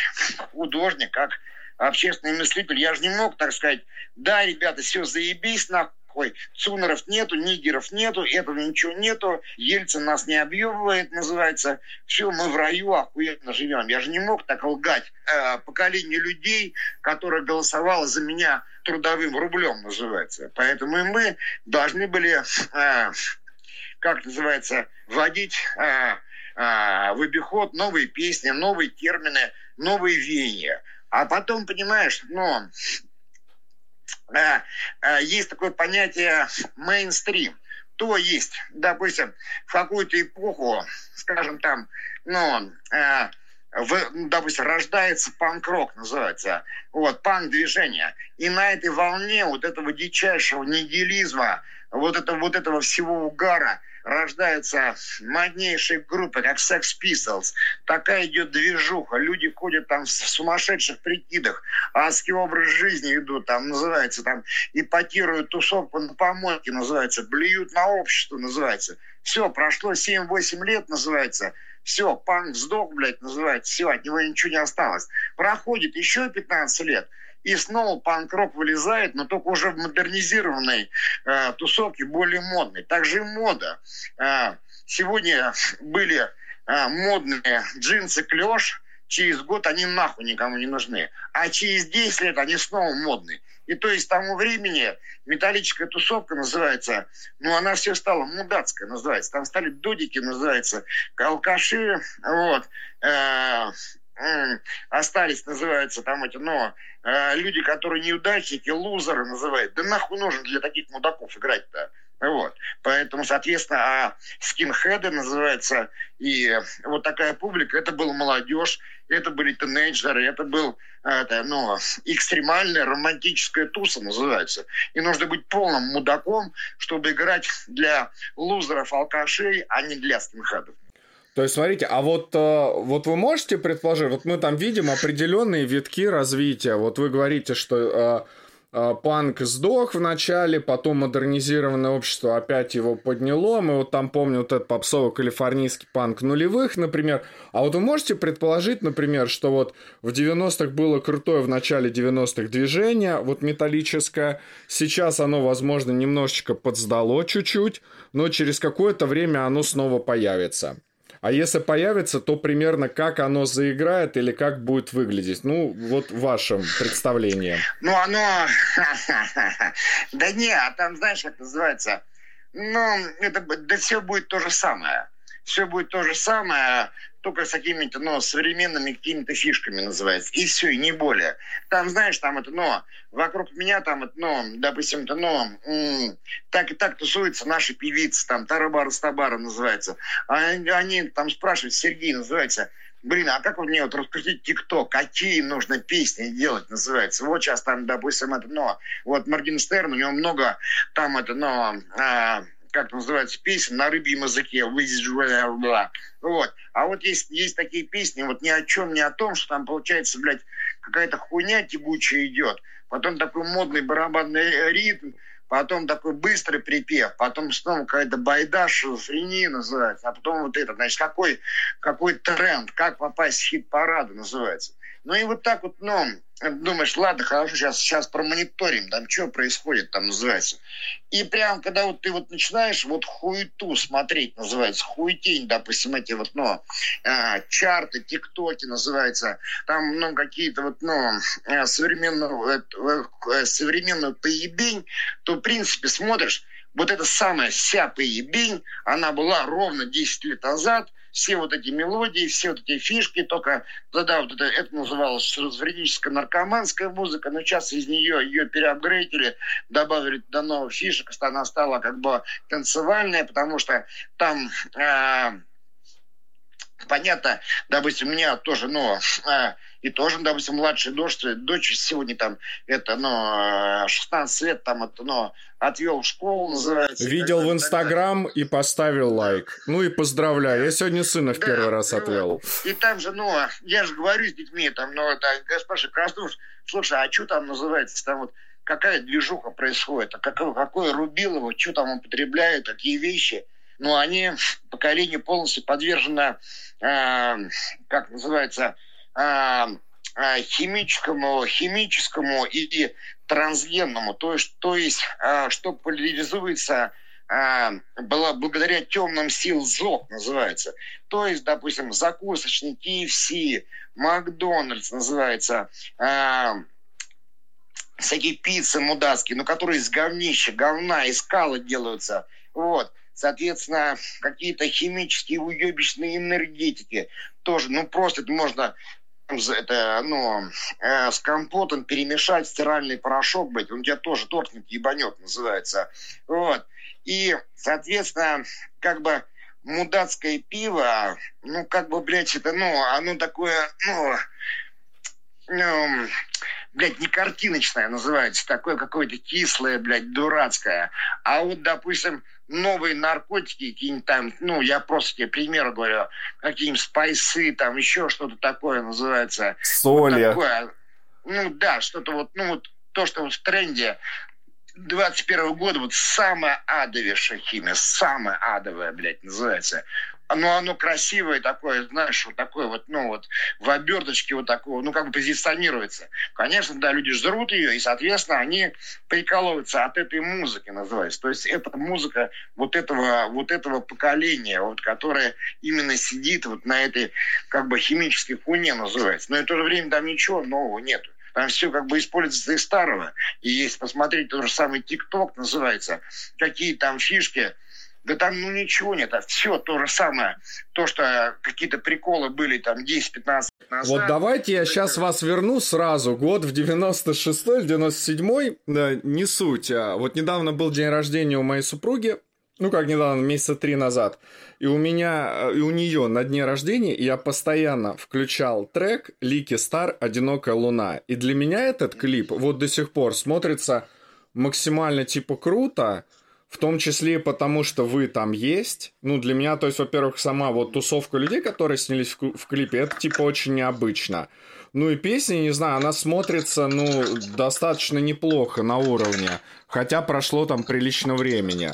художник, как общественный мыслитель, я же не мог, так сказать, да, ребята, все, заебись, нахуй, такой, цунеров нету, нигеров нету, этого ничего нету, Ельцин нас не объебывает, называется, все, мы в раю охуенно живем. Я же не мог так лгать э, поколению людей, которое голосовало за меня трудовым рублем, называется. Поэтому и мы должны были, э, как называется, вводить э, э, в обиход новые песни, новые термины, новые веяния. А потом, понимаешь, ну, есть такое понятие мейнстрим. То есть, допустим, в какую-то эпоху, скажем там, ну, э, в, допустим, рождается панк-рок, называется, вот, панк-движение. И на этой волне вот этого дичайшего нигилизма, вот, это, вот этого всего угара рождаются моднейшие группы, как Sex Pistols. Такая идет движуха. Люди ходят там в сумасшедших прикидах. Адский образ жизни идут. Там называется, там ипотируют тусовку на помойке, называется. Блюют на общество, называется. Все, прошло 7-8 лет, называется. Все, панк сдох, блядь, называется. Все, от него ничего не осталось. Проходит еще 15 лет – и снова панк-рок вылезает, но только уже в модернизированной э, тусовке, более модной. Также и мода. Э, сегодня были э, модные джинсы клеш, через год они нахуй никому не нужны. А через 10 лет они снова модные. И то есть тому времени металлическая тусовка называется, ну, она все стала мудацкая называется. Там стали дудики, называется, алкаши, вот, э, остались, называется, там эти, но э, люди, которые неудачники, лузеры называют. Да нахуй нужно для таких мудаков играть-то? Вот. Поэтому, соответственно, а скинхеды называется, и вот такая публика, это была молодежь, это были тинейджеры, это был это, ну, экстремальная романтическая туса называется. И нужно быть полным мудаком, чтобы играть для лузеров, алкашей, а не для скинхедов. То есть, смотрите, а вот, э, вот вы можете предположить, вот мы там видим определенные витки развития. Вот вы говорите, что э, э, панк сдох в начале, потом модернизированное общество опять его подняло. Мы вот там помним вот этот попсовый калифорнийский панк нулевых, например. А вот вы можете предположить, например, что вот в 90-х было крутое в начале 90-х движение, вот металлическое. Сейчас оно, возможно, немножечко подсдало чуть-чуть, но через какое-то время оно снова появится. А если появится, то примерно как оно заиграет или как будет выглядеть? Ну, вот в вашем представлении. Ну, оно... <laughs> Да не, а там, знаешь, как называется? Ну, это да все будет то же самое. Все будет то же самое только с какими-то, ну, современными какими-то фишками называется. И все, и не более. Там, знаешь, там это, ну, вокруг меня там, это, ну, допустим, это, ну, м- так и так тусуются наши певицы, там, Тарабара Стабара называется. А они там спрашивают, Сергей называется, блин, а как вот мне вот раскрутить ТикТок, какие нужно песни делать, называется. Вот сейчас там, допустим, это, ну, вот Моргенштерн, у него много там это, ну, а, как называется, песен на рыбьем языке. Вот. А вот есть, есть такие песни, вот ни о чем, ни о том, что там получается, блядь, какая-то хуйня тягучая идет. Потом такой модный барабанный ритм, потом такой быстрый припев, потом снова какая-то байда, шизофрения называется, а потом вот это, значит, какой, какой тренд, как попасть в хит-парады называется. Ну и вот так вот, ну, думаешь, ладно, хорошо, сейчас, сейчас промониторим, там что происходит, там называется. И прям, когда вот ты вот начинаешь вот хуету смотреть, называется, хуетень, допустим, эти вот, ну, э, чарты, тиктоки называется, там, ну, какие-то вот, ну, э, современную, э, э, современную поебень, то, в принципе, смотришь, вот эта самая вся поебень, она была ровно 10 лет назад, все вот эти мелодии, все вот эти фишки, только тогда вот это, это называлось шизофреническая наркоманская музыка, но сейчас из нее ее переапгрейдили, добавили туда новых фишек, она стала как бы танцевальная, потому что там э, понятно, допустим, у меня тоже, ну, э, и тоже, допустим, младшая дочь, дочь сегодня там, это, ну, 16 лет, там, это, ну, отвел в школу, называется. Видел в Инстаграм и поставил лайк. Ну и поздравляю, я сегодня сына в да, первый раз ну, отвел. И там же, ну, я же говорю с детьми, там, ну, это, госпожа Краснуш, слушай, а что там называется, там вот, какая движуха происходит, а какое, какое Рубилово, что там употребляют, какие вещи. Ну, они, поколение полностью подвержено, э, как называется, химическому, химическому и трансгенному, то есть, то есть э, что поляризуется э, благодаря темным сил ЗОК называется. То есть, допустим, закусочный KFC, Макдональдс называется, э, всякие пиццы мудацкие, но которые из говнища, говна, из скалы делаются. Вот. Соответственно, какие-то химические уебищные энергетики тоже, ну просто это можно это, ну, э, с компотом перемешать стиральный порошок, блядь, он тебя тоже торкнет, ебанет, называется. Вот. И, соответственно, как бы мудацкое пиво, ну, как бы, блядь, это, ну, оно такое, ну, ну блядь, не картиночное называется, такое какое-то кислое, блядь, дурацкое. А вот, допустим, новые наркотики, какие-нибудь там, ну, я просто тебе пример говорю, какие-нибудь спайсы, там еще что-то такое называется. Соли. Вот такое. Ну, да, что-то вот, ну, вот то, что вот в тренде 21 года, вот самая адовейшая химия, самая адовая, блядь, называется оно, оно красивое такое, знаешь, вот такое вот, ну вот, в оберточке вот такого, ну как бы позиционируется. Конечно, да, люди жрут ее, и, соответственно, они прикалываются от этой музыки, называется. То есть это музыка вот этого, вот этого поколения, вот, которое именно сидит вот на этой, как бы, химической хуйне, называется. Но и в то же время там ничего нового нету. Там все как бы используется из старого. И если посмотреть тот же самый ТикТок называется, какие там фишки, да там ну ничего нет, а все то же самое. То, что какие-то приколы были там 10-15 назад. Вот давайте я сейчас вас верну сразу. Год в 96-й, 97-й, да, не суть. А вот недавно был день рождения у моей супруги, ну как недавно, месяца три назад. И у меня, и у нее на дне рождения я постоянно включал трек Лики Стар «Одинокая луна». И для меня этот клип вот до сих пор смотрится максимально типа круто, в том числе потому, что вы там есть. Ну, для меня, то есть, во-первых, сама вот тусовка людей, которые снялись в, в клипе, это, типа, очень необычно. Ну и песня, не знаю, она смотрится, ну, достаточно неплохо на уровне. Хотя прошло там прилично времени.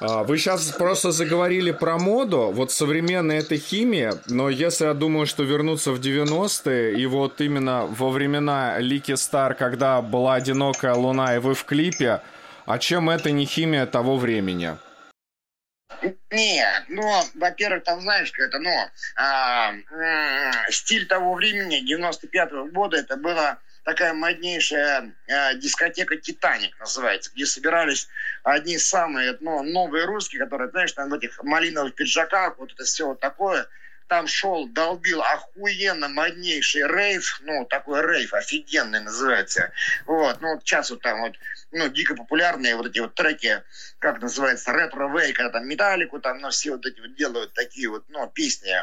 А, вы сейчас просто заговорили про моду, вот современная это химия, но если я думаю, что вернуться в 90-е, и вот именно во времена Лики Стар, когда была одинокая луна, и вы в клипе, а чем это не химия того времени? Нет, ну, во-первых, там знаешь, это, ну, а, стиль того времени, 95-го года, это была такая моднейшая а, дискотека «Титаник» называется, где собирались одни самые ну, новые русские, которые, знаешь, там в этих малиновых пиджаках, вот это все вот такое – там шел, долбил охуенно моднейший рейв, ну, такой рейв офигенный называется. Вот, ну, вот сейчас вот там вот, ну, дико популярные вот эти вот треки, как называется, ретро-вей, когда там металлику там, ну, все вот эти вот делают такие вот, ну, песни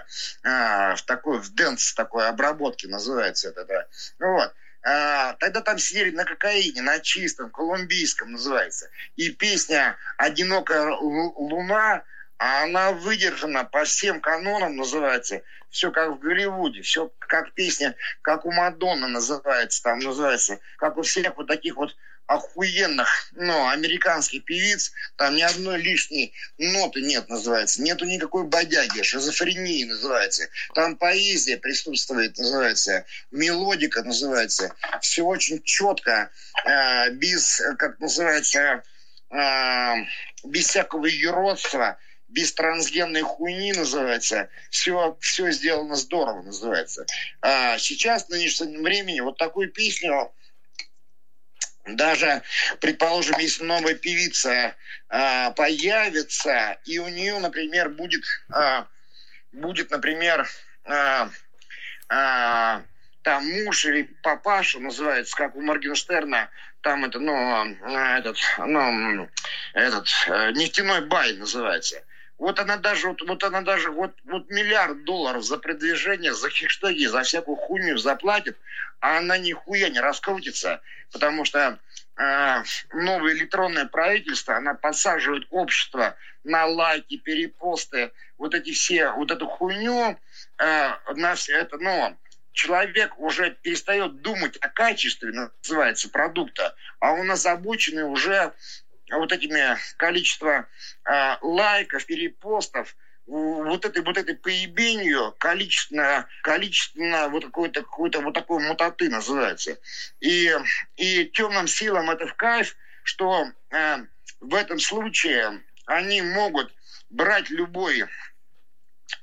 а, в такой, в dance такой обработке называется это, да. Вот. А, тогда там сидели на кокаине, на чистом, колумбийском называется. И песня «Одинокая луна» а она выдержана по всем канонам, называется, все как в Голливуде, все как песня, как у Мадонны называется, там называется, как у всех вот таких вот охуенных, ну, американских певиц, там ни одной лишней ноты нет, называется, нету никакой бодяги, шизофрении называется, там поэзия присутствует, называется, мелодика называется, все очень четко, э, без, как называется, э, без всякого юродства, без трансгенной хуйни называется. Все, все сделано здорово называется. А сейчас, в нынешнем времени, вот такую песню даже, предположим, если новая певица а, появится, и у нее, например, будет, а, будет например, а, а, там муж или папаша называется, как у Моргенштерна, там это, ну, а, этот, ну, этот, э, нефтяной бай называется – вот она даже, вот, вот она даже, вот, вот миллиард долларов за продвижение, за хештеги, за всякую хуйню заплатит, а она нихуя не раскрутится, потому что э, новое электронное правительство, она подсаживает общество на лайки, перепосты, вот эти все, вот эту хуйню, э, на все это, ну, человек уже перестает думать о качестве, называется, продукта, а он озабоченный уже вот этими количество э, лайков, перепостов, вот этой вот этой поебенью количественно, количественно вот какой-то какой-то вот такой мутаты называется. И, и темным силам это в кайф, что э, в этом случае они могут брать любой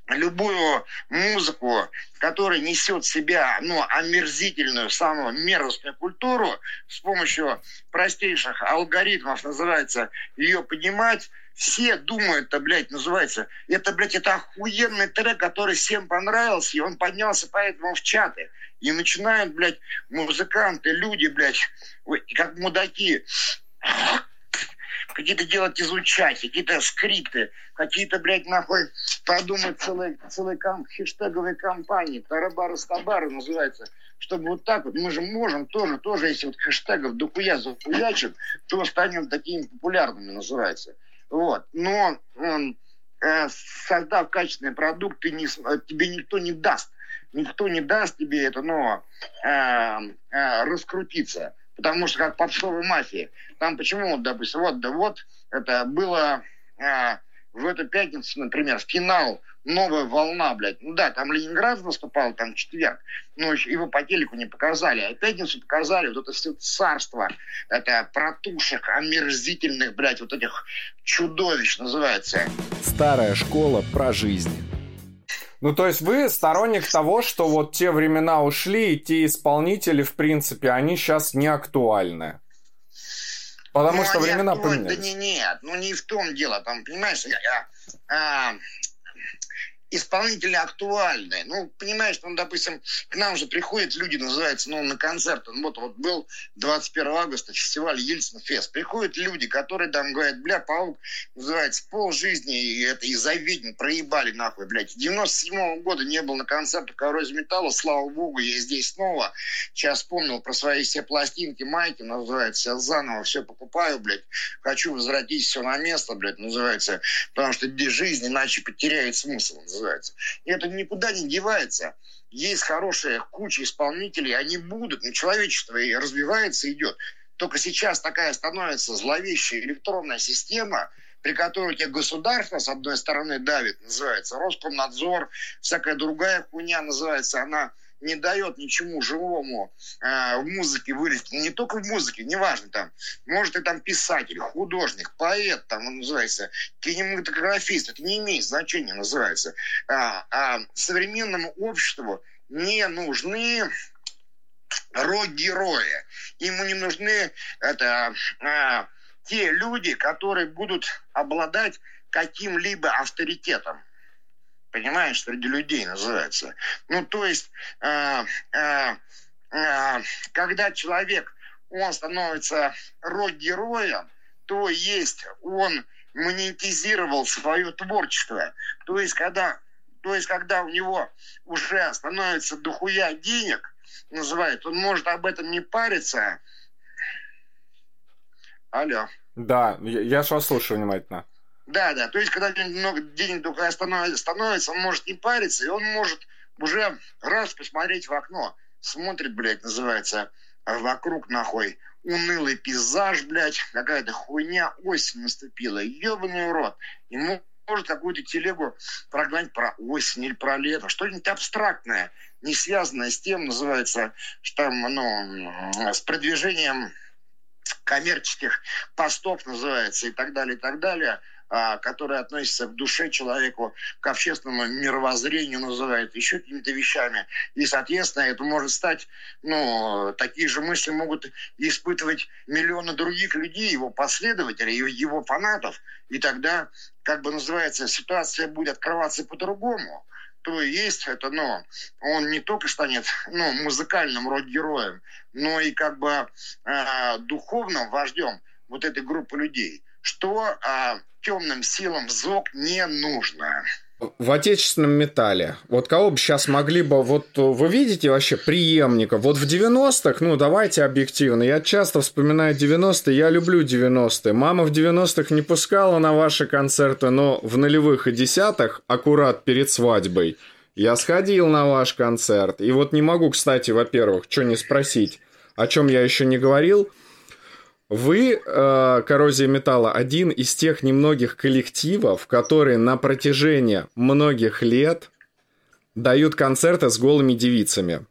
любую музыку, которая несет в себя ну, омерзительную, самую мерзкую культуру, с помощью простейших алгоритмов, называется, ее поднимать, все думают, это, блядь, называется, это, блядь, это охуенный трек, который всем понравился, и он поднялся поэтому в чаты. И начинают, блядь, музыканты, люди, блядь, как мудаки, какие-то делать изучать, какие-то скрипты, какие-то, блядь, нахуй подумать целые, целые кам, хештеговые кампании, тарабары стабары называется, чтобы вот так вот, мы же можем тоже, тоже, если вот хэштегов дохуя захуячим, то станем такими популярными, называется. Вот. Но он, э, создав качественный продукт, ты не, тебе никто не даст. Никто не даст тебе это, но э, э, раскрутиться. Потому что как попсовой мафии. Там почему, допустим, вот, да вот, это было э, в эту пятницу, например, финал новая волна, блядь. Ну да, там Ленинград выступал, там четверг, но его по телеку не показали. А пятницу показали вот это все царство, это протушек омерзительных, блядь, вот этих чудовищ называется. Старая школа про жизнь. Ну, то есть вы сторонник того, что вот те времена ушли, и те исполнители, в принципе, они сейчас не актуальны. Потому ну, что времена поменялись. Да не, нет, ну не в том дело. Там, понимаешь, я, я, а, исполнители актуальны. Ну, понимаешь, ну, допустим, к нам же приходят люди, называется, ну, на концерт. Вот, вот был 21 августа фестиваль Ельцин Фест. Приходят люди, которые там говорят, бля, паук, называется, пол жизни и это и завиден, проебали нахуй, блядь. 97 -го года не был на концертах коррозии металла, слава богу, я здесь снова. Сейчас вспомнил про свои все пластинки, майки, называется, сейчас заново все покупаю, блядь. Хочу возвратить все на место, блядь, называется, потому что жизнь иначе потеряет смысл, называется называется. И это никуда не девается. Есть хорошая куча исполнителей, они будут, но человечество и развивается, идет. Только сейчас такая становится зловещая электронная система, при которой тебе государство, с одной стороны, давит, называется, Роскомнадзор, всякая другая хуйня называется, она не дает ничему живому э, в музыке вылезти. Не только в музыке, неважно там. Может, и там писатель, художник, поэт, там он называется, кинематографист. Это не имеет значения, называется. А, а современному обществу не нужны рок-герои. Ему не нужны это, а, те люди, которые будут обладать каким-либо авторитетом понимаешь, среди людей называется. Ну, то есть, э, э, э, когда человек, он становится рок-героем, то есть он монетизировал свое творчество. То есть, когда, то есть, когда у него уже становится дохуя денег, называют, он может об этом не париться. Алло. Да, я, я же вас слушаю внимательно. Да, да. То есть, когда много денег только становится, он может не париться, и он может уже раз посмотреть в окно. Смотрит, блядь, называется, вокруг нахуй унылый пейзаж, блядь, какая-то хуйня, осень наступила, ебаный рот. Ему может какую-то телегу прогнать про осень или про лето, что-нибудь абстрактное, не связанное с тем, называется, что там, ну, с продвижением коммерческих постов, называется, и так далее, и так далее – а, которые относятся к душе человеку, к общественному мировоззрению называют, еще какими-то вещами. И, соответственно, это может стать, ну, такие же мысли могут испытывать миллионы других людей, его последователей, его фанатов. И тогда, как бы называется, ситуация будет открываться по-другому то есть это, ну, он не только станет, ну, музыкальным род-героем, но и как бы э, духовным вождем вот этой группы людей что а, темным силам ЗОК не нужно. В отечественном металле. Вот кого бы сейчас могли бы... Вот вы видите вообще преемника? Вот в 90-х, ну давайте объективно, я часто вспоминаю 90-е, я люблю 90-е. Мама в 90-х не пускала на ваши концерты, но в нулевых и десятых, аккурат перед свадьбой, я сходил на ваш концерт. И вот не могу, кстати, во-первых, что не спросить, о чем я еще не говорил – вы, э, Коррозия металла, один из тех немногих коллективов, которые на протяжении многих лет дают концерты с голыми девицами.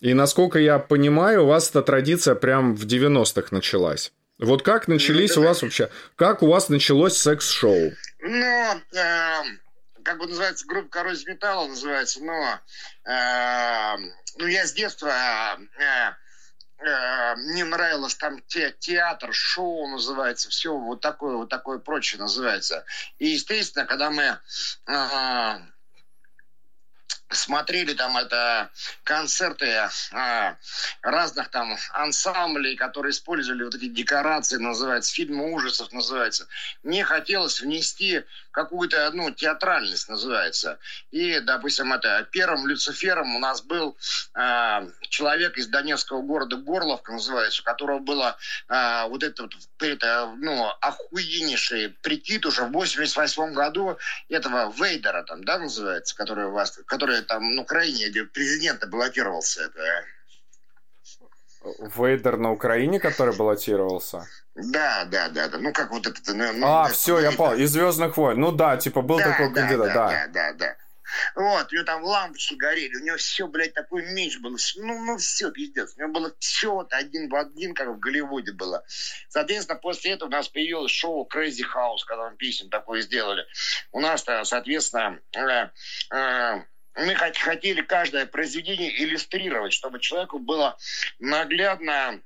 И насколько я понимаю, у вас эта традиция прям в 90-х началась. Вот как начались ну, у вас вообще, как у вас началось секс-шоу? Ну, э, как бы называется, группа Коррозия металла называется, но э, ну, я с детства э, э, мне нравилось там те, театр, шоу называется, все вот такое, вот такое прочее называется. И, естественно, когда мы э, смотрели там это концерты а, разных там ансамблей, которые использовали вот эти декорации, называется, фильмы ужасов называется. Мне хотелось внести какую-то, ну, театральность называется. И, допустим, это первым Люцифером у нас был а, человек из донецкого города Горловка, называется, у которого было а, вот это, вот, это, ну, охуеннейший прикид уже в 88 году этого Вейдера там, да, называется, который у вас, который там на Украине, где президента баллотировался. Это... Вейдер на Украине, который баллотировался? Да, да, да, да. Ну, как вот этот... Ну, ну а, все, я понял. Из Звездных войн. Ну да, типа был да, такой да, кандидат, да. Да, да, да. Вот, у него там лампочки горели, у него все, блядь, такой меч был. Ну, ну все, пиздец. У него было все вот один в один, как в Голливуде было. Соответственно, после этого у нас появилось шоу Crazy House, когда мы песен такое сделали. У нас, соответственно, э, э, мы хотели каждое произведение иллюстрировать, чтобы человеку было наглядно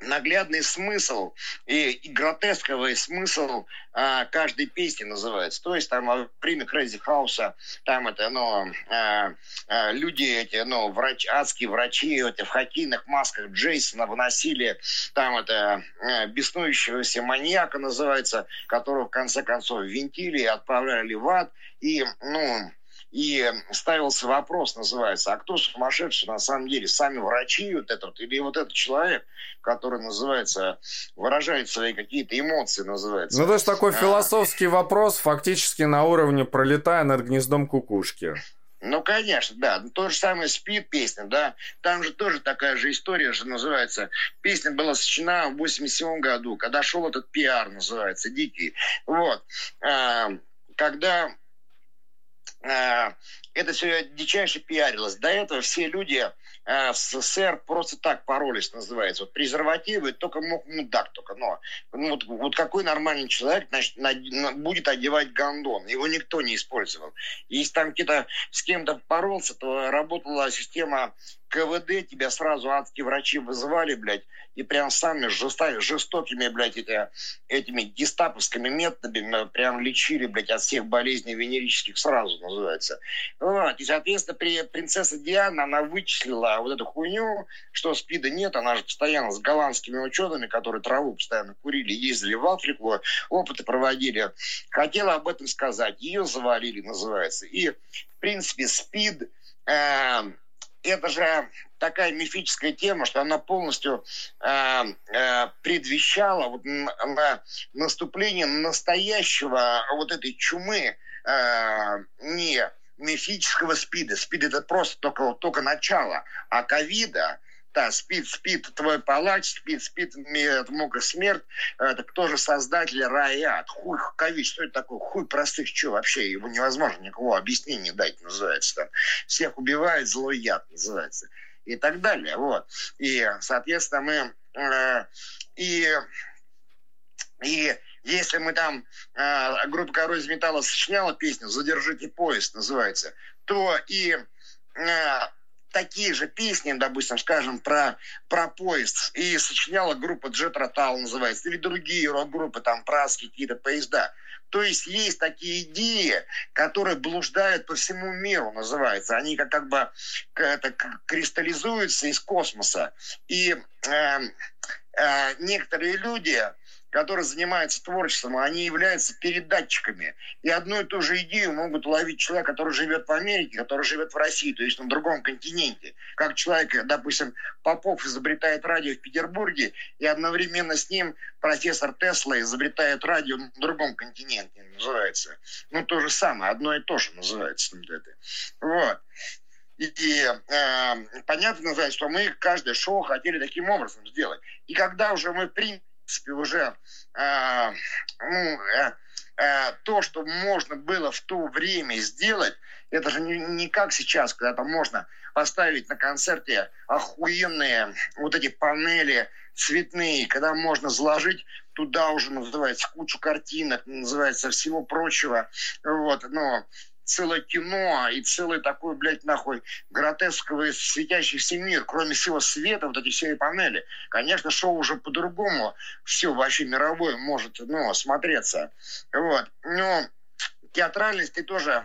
наглядный смысл и, и гротесковый смысл а, каждой песни называется. То есть там во время Crazy House там это, ну, а, а, люди эти, ну, врач, адские врачи эти, в хоккейных масках Джейсона выносили там это а, беснующегося маньяка называется, которого в конце концов винтили и отправляли в ад. И, ну, и ставился вопрос, называется, а кто сумасшедший на самом деле, сами врачи вот этот, или вот этот человек, который, называется, выражает свои какие-то эмоции, называется. Ну, то есть такой а. философский вопрос фактически на уровне пролетая над гнездом кукушки. Ну, конечно, да. То же самое «Спит» песня, да. Там же тоже такая же история же называется. Песня была сочинена в 87 году, когда шел этот пиар, называется, дикий. Вот. А, когда это все дичайше пиарилось. До этого все люди э, в СССР просто так поролись, называется. Вот презервативы только мог мудак только. Но ну, вот, вот какой нормальный человек значит, на, на, будет одевать гондон? Его никто не использовал. Если там где-то с кем-то поролся, то работала система КВД, тебя сразу адские врачи вызывали, блядь, и прям сами жестокими, жестокими блядь, эти, этими гестаповскими методами прям лечили, блядь, от всех болезней венерических сразу, называется. Вот. И, соответственно, при, принцесса Диана, она вычислила вот эту хуйню, что СПИДа нет, она же постоянно с голландскими учеными, которые траву постоянно курили, ездили в Африку, опыты проводили. Хотела об этом сказать, ее завалили, называется. И, в принципе, СПИД... Э, это же такая мифическая тема, что она полностью э, э, предвещала вот, на наступление настоящего вот этой чумы э, не мифического СПИДа. СПИД это просто только, только начало, а ковида да, спит, спит твой палач, спит, спит мука смерть. Это кто же создатель рая и? Хуй ковид, что это такое? Хуй простых, что вообще? Его невозможно никакого объяснения дать, называется. Там. Всех убивает злой яд, называется. И так далее. Вот. И, соответственно, мы... Э, и, и если мы там, э, группа «Король из металла» сочиняла песню «Задержите поезд», называется, то и э, такие же песни, допустим, скажем, про, про поезд, и сочиняла группа Jet Rotal называется, или другие рок-группы, там, про какие-то поезда. То есть есть такие идеи, которые блуждают по всему миру, называется. Они как, как бы это, кристаллизуются из космоса. И э, э, некоторые люди которые занимаются творчеством, они являются передатчиками. И одну и ту же идею могут ловить человек, который живет в Америке, который живет в России, то есть на другом континенте. Как человек, допустим, Попов изобретает радио в Петербурге, и одновременно с ним профессор Тесла изобретает радио на другом континенте, называется. Ну, то же самое, одно и то же называется. Вот. И э, понятно, что мы каждое шоу хотели таким образом сделать. И когда уже мы приняли принципе, уже э, ну, э, э, то, что можно было в то время сделать, это же не, не как сейчас, когда там можно поставить на концерте охуенные вот эти панели цветные, когда можно заложить туда уже, называется, кучу картинок, называется, всего прочего. Вот, но целое кино и целый такой, блядь, нахуй, гротесковый светящийся мир, кроме всего света, вот эти все панели. Конечно, шоу уже по-другому все вообще мировое может, ну, смотреться. Вот. Но театральность ты тоже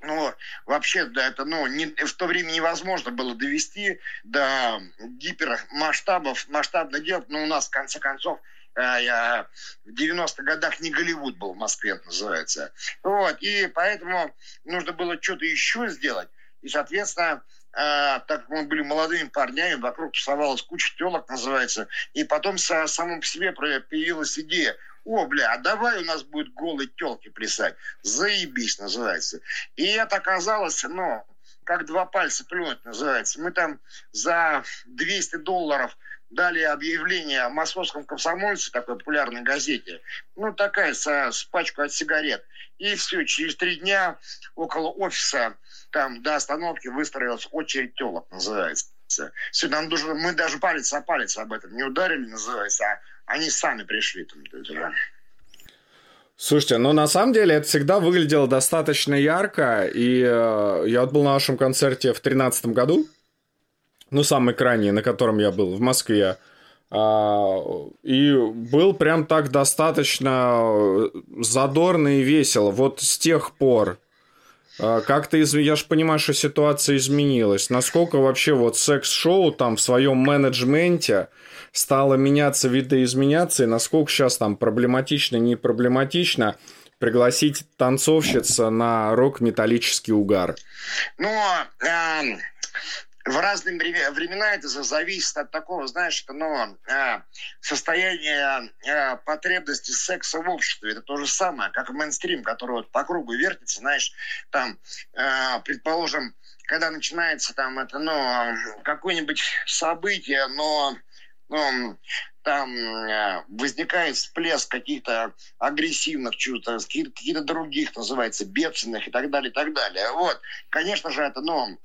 ну, вообще, да, это, ну, не, в то время невозможно было довести до гипермасштабов, масштабно делать, но у нас, в конце концов, в 90-х годах не Голливуд был в Москве, называется. Вот, и поэтому нужно было что-то еще сделать. И, соответственно, э, так как мы были молодыми парнями, вокруг тусовалась куча телок, называется, и потом со, самому по себе появилась идея, о, бля, а давай у нас будет голые телки плясать. Заебись, называется. И это оказалось, ну, как два пальца плюнуть, называется. Мы там за 200 долларов дали объявление о московском комсомольце, такой популярной газете. Ну, такая с, с пачку от сигарет. И все, через три дня около офиса, там до остановки выстроилась очередь телок, называется. Все, нам даже, мы даже палец о палец об этом не ударили, называется, а они сами пришли там туда. Слушайте, ну на самом деле это всегда выглядело достаточно ярко, и э, я вот был на вашем концерте в 2013 году, ну самый крайний, на котором я был в Москве, э, и был прям так достаточно задорно и весело. Вот с тех пор э, как-то, из... я же понимаю, что ситуация изменилась. Насколько вообще вот секс-шоу там в своем менеджменте стало меняться, видоизменяться, и насколько сейчас там проблематично, не проблематично пригласить танцовщица на рок-металлический угар? Ну, э, в разные времена это зависит от такого, знаешь, ну, э, состояния э, потребности секса в обществе. Это то же самое, как мейнстрим, который вот по кругу вертится, знаешь, там, э, предположим, когда начинается там это, ну, какое-нибудь событие, но ну, там возникает всплеск каких-то агрессивных чувств, каких-то других, называется, бедственных и так далее, и так далее. Вот, конечно же, это, ну,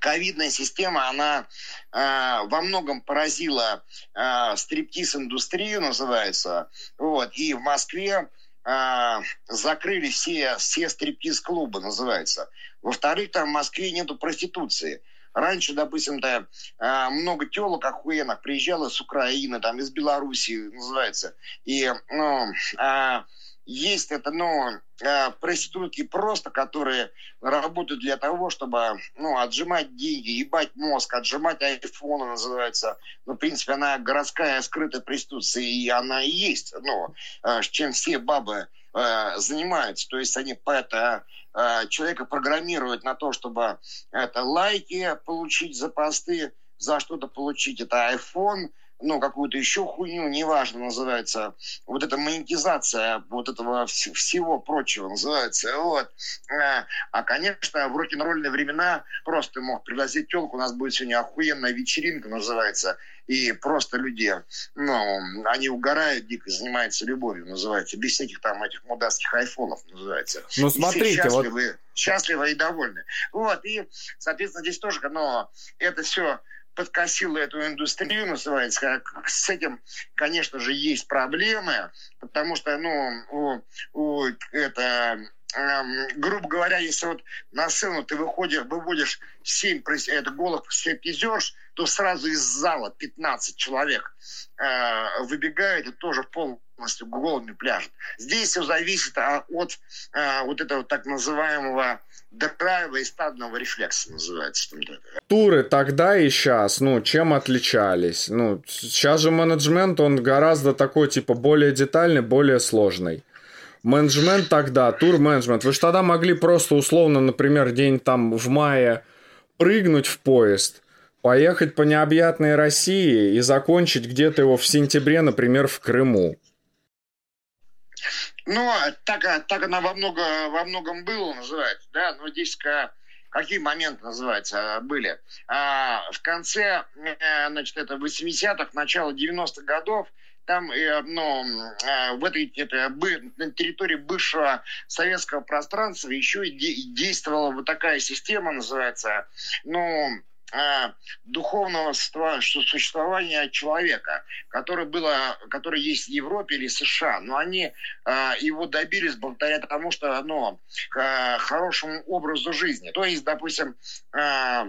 ковидная система, она э, во многом поразила э, стриптиз-индустрию, называется, вот, и в Москве э, закрыли все, все стриптиз-клубы, называется. Во-вторых, там в Москве нету проституции. Раньше, допустим, да, а, много телок охуенных приезжало с Украины, там, из Белоруссии, называется. И, ну, а, есть это, ну, а, проститутки просто, которые работают для того, чтобы, ну, отжимать деньги, ебать мозг, отжимать айфоны, называется. Ну, в принципе, она городская скрытая проституция, и она и есть, ну, с чем все бабы занимаются. То есть они это Э, человека программируют на то, чтобы это лайки получить за посты, за что-то получить. Это iPhone, ну, какую-то еще хуйню, неважно, называется. Вот эта монетизация вот этого вс- всего прочего называется. Вот. Э, а, конечно, в рок-н-ролльные времена просто мог пригласить телку, у нас будет сегодня охуенная вечеринка, называется и просто люди, ну, они угорают дико, занимаются любовью, называется, без всяких там этих мудацких айфонов, называется. Ну, смотрите, счастливы, вот... счастливы и довольны. Вот, и, соответственно, здесь тоже, но это все подкосило эту индустрию, называется. С этим, конечно же, есть проблемы, потому что, ну, у, у это, эм, грубо говоря, если вот на сцену ты выходишь, выводишь 7 это, голых стриптизерш, то сразу из зала 15 человек э, выбегает и тоже полностью голыми пляжет. Здесь все зависит от э, вот этого так называемого драйва и стадного рефлекса называется. Туры тогда и сейчас, ну, чем отличались? Ну, сейчас же менеджмент, он гораздо такой, типа, более детальный, более сложный. Менеджмент тогда, тур-менеджмент. Вы же тогда могли просто условно, например, день там в мае прыгнуть в поезд, поехать по необъятной России и закончить где-то его в сентябре, например, в Крыму. Ну, так, так она во, много, во многом было, называется, да, но здесь какие моменты, называется, были. А, в конце, э, значит, это 80-х, начало 90-х годов, там э, ну, в этой это, на территории бывшего советского пространства еще и действовала вот такая система, называется, ну, а, духовного существования человека, которое было, которое есть в Европе или США, но они а, его добились благодаря тому, что оно к хорошему образу жизни. То есть, допустим, а,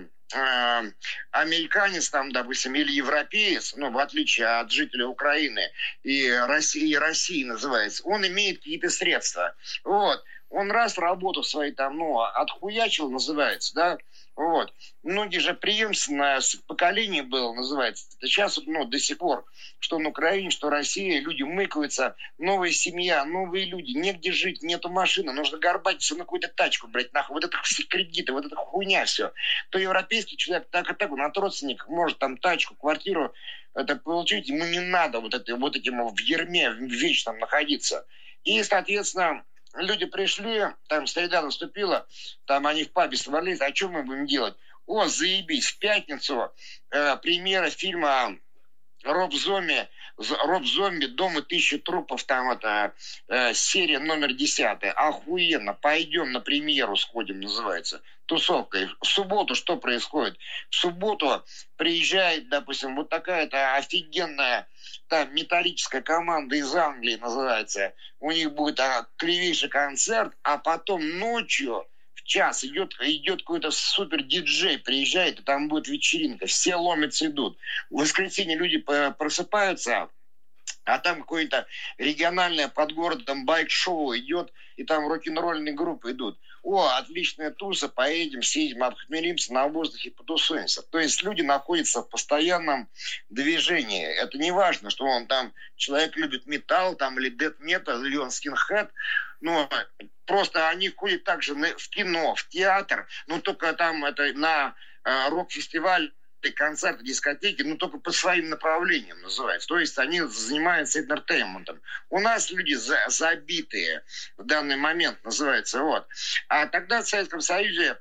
американец там, допустим, или европеец, ну, в отличие от жителя Украины и России, и России называется, он имеет какие-то средства. Вот Он раз работу своей там, ну, отхуячил, называется, да, вот. Многие же преемственное поколение было, называется. Это сейчас, ну, до сих пор, что на Украине, что Россия, люди мыкаются, новая семья, новые люди, негде жить, нету машины, нужно горбатиться на какую-то тачку, брать нахуй, вот это <laughs> все кредиты, вот это хуйня все. То европейский человек так и так, он от родственников может там тачку, квартиру это получить, ему не надо вот, это, вот этим в ерме вечном находиться. И, соответственно, люди пришли, там среда наступила, там они в пабе собрались, а что мы будем делать? О, заебись, в пятницу э, премьера фильма Роб Зомби, Роб Зомби, Дом и тысячи трупов, там это э, серия номер десятая. Охуенно, пойдем на премьеру сходим, называется. Тусовка. В субботу что происходит? В субботу приезжает, допустим, вот такая-то офигенная там металлическая команда из Англии называется. У них будет а, кривейший концерт, а потом ночью в час идет, идет какой-то супер диджей, приезжает, и там будет вечеринка. Все ломятся, идут. В воскресенье люди просыпаются, а там какое-то региональное под городом байк-шоу идет, и там рок-н-ролльные группы идут. О, отличная туса, поедем, съедем, обхмелимся на воздухе, потусуемся. То есть люди находятся в постоянном движении. Это не важно, что он там, человек любит металл, там, или дед метал, или он скинхед, но просто они ходят также в кино, в театр, но только там это на э, рок-фестиваль концерты, дискотеки, ну, только по своим направлениям называется. То есть они занимаются интертейментом. У нас люди за, забитые в данный момент, называется, вот. А тогда в Советском Союзе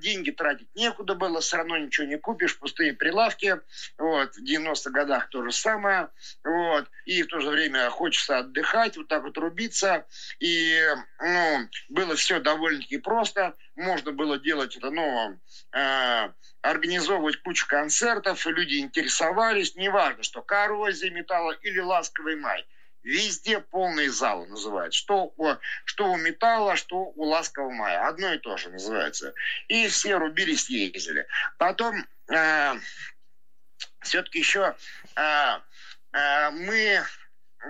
деньги тратить некуда было, все равно ничего не купишь, пустые прилавки, вот. В 90-х годах то же самое, вот. И в то же время хочется отдыхать, вот так вот рубиться. И, ну, было все довольно-таки просто. Можно было делать это, ну, э, организовывать кучу концертов, люди интересовались, неважно, что коррозия металла или ласковый май. Везде полные залы называют. Что, у, что у металла, что у ласкового мая. Одно и то же называется. И все рубились, ездили. Потом э, все-таки еще э, э, мы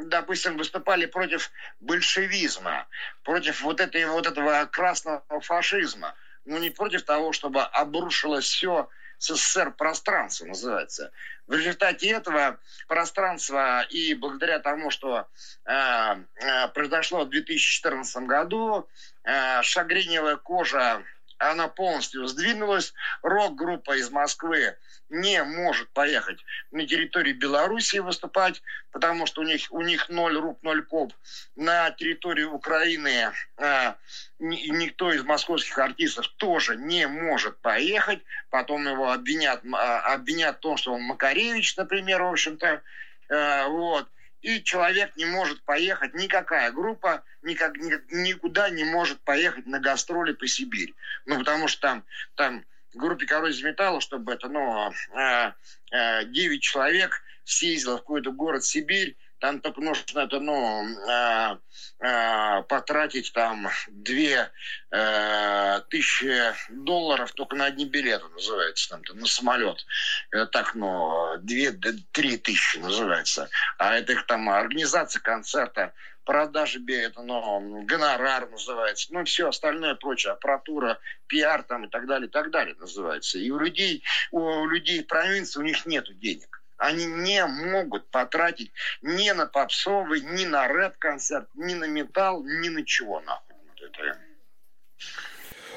допустим, выступали против большевизма, против вот, этой, вот этого красного фашизма но не против того, чтобы обрушилось все СССР пространство называется. В результате этого пространства и благодаря тому, что э, э, произошло в 2014 году, э, шагреневая кожа она полностью сдвинулась. Рок-группа из Москвы не может поехать на территорию Белоруссии выступать, потому что у них, у них ноль рук, ноль коп. На территории Украины э, никто из московских артистов тоже не может поехать. Потом его обвинят, э, обвинят в том, что он Макаревич, например, в общем-то. Э, вот и человек не может поехать, никакая группа никак, никуда не может поехать на гастроли по Сибири. Ну, потому что там, там группе «Коррозия металла», чтобы это, ну, 9 э, человек съездило в какой-то город Сибирь, там только нужно это, ну, э, э, потратить там две э, тысячи долларов только на одни билеты, называется, там, на самолет. Это так, ну, две, три тысячи называется. А это их там организация концерта, продажи, это, ну, гонорар называется, ну, все остальное прочее, аппаратура, пиар там и так далее, и так далее называется. И у людей, у людей провинции у них нет денег они не могут потратить ни на попсовый, ни на рэп-концерт, ни на металл, ни на чего нахуй. Вот это.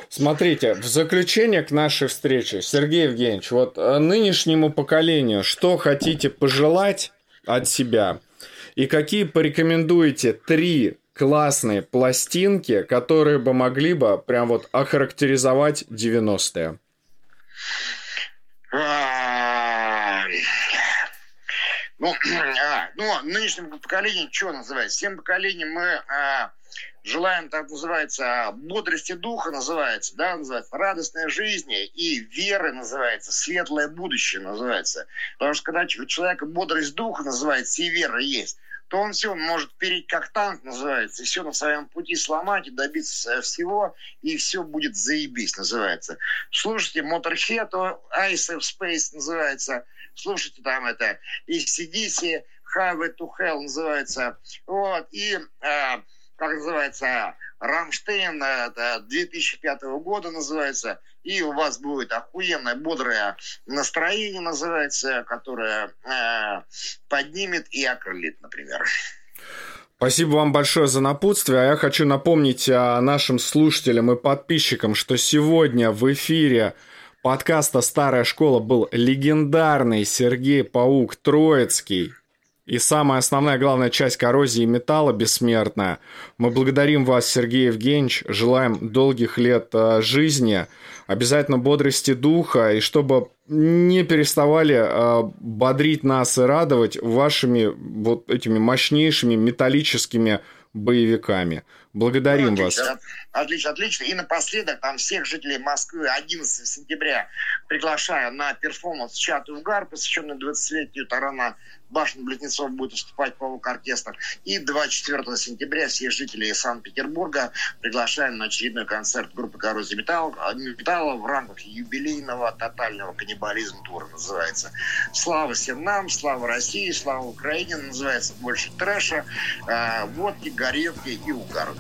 Смотрите, в заключение к нашей встрече, Сергей Евгеньевич, вот э, нынешнему поколению, что хотите пожелать от себя? И какие порекомендуете три классные пластинки, которые бы могли бы прям вот охарактеризовать 90-е? <clears throat> Ну, а, ну, нынешнему поколению что называется? Всем поколениям мы а, желаем, так называется, бодрости духа называется, да, называется, радостной жизни и веры называется, светлое будущее называется. Потому что когда у человека бодрость духа называется и вера есть, то он все, может перейти как танк называется, и все на своем пути сломать и добиться всего, и все будет заебись называется. Слушайте Motorhead, Ice of Space называется – слушайте там это, и CDC, Highway to Hell называется, вот, и, э, как называется, Рамштейн, это 2005 года называется, и у вас будет охуенное, бодрое настроение называется, которое э, поднимет и окрылит, например. Спасибо вам большое за напутствие. А я хочу напомнить а, нашим слушателям и подписчикам, что сегодня в эфире подкаста «Старая школа» был легендарный Сергей Паук Троицкий. И самая основная, главная часть коррозии металла бессмертная. Мы благодарим вас, Сергей Евгеньевич, желаем долгих лет э, жизни, обязательно бодрости духа, и чтобы не переставали э, бодрить нас и радовать вашими вот этими мощнейшими металлическими боевиками. Благодарим ну, отлично, вас. Отлично, отлично. И напоследок, там всех жителей Москвы 11 сентября приглашаю на перформанс «Чат Угар», посвященный 20-летию тарана башни Близнецов будет выступать полук-оркестр. И 24 сентября всех жителей Санкт-Петербурга приглашаем на очередной концерт группы «Коррозия металла», металла в рамках юбилейного тотального каннибализма тура называется. Слава всем нам, слава России, слава Украине, называется больше трэша, э, водки, горевки и угара.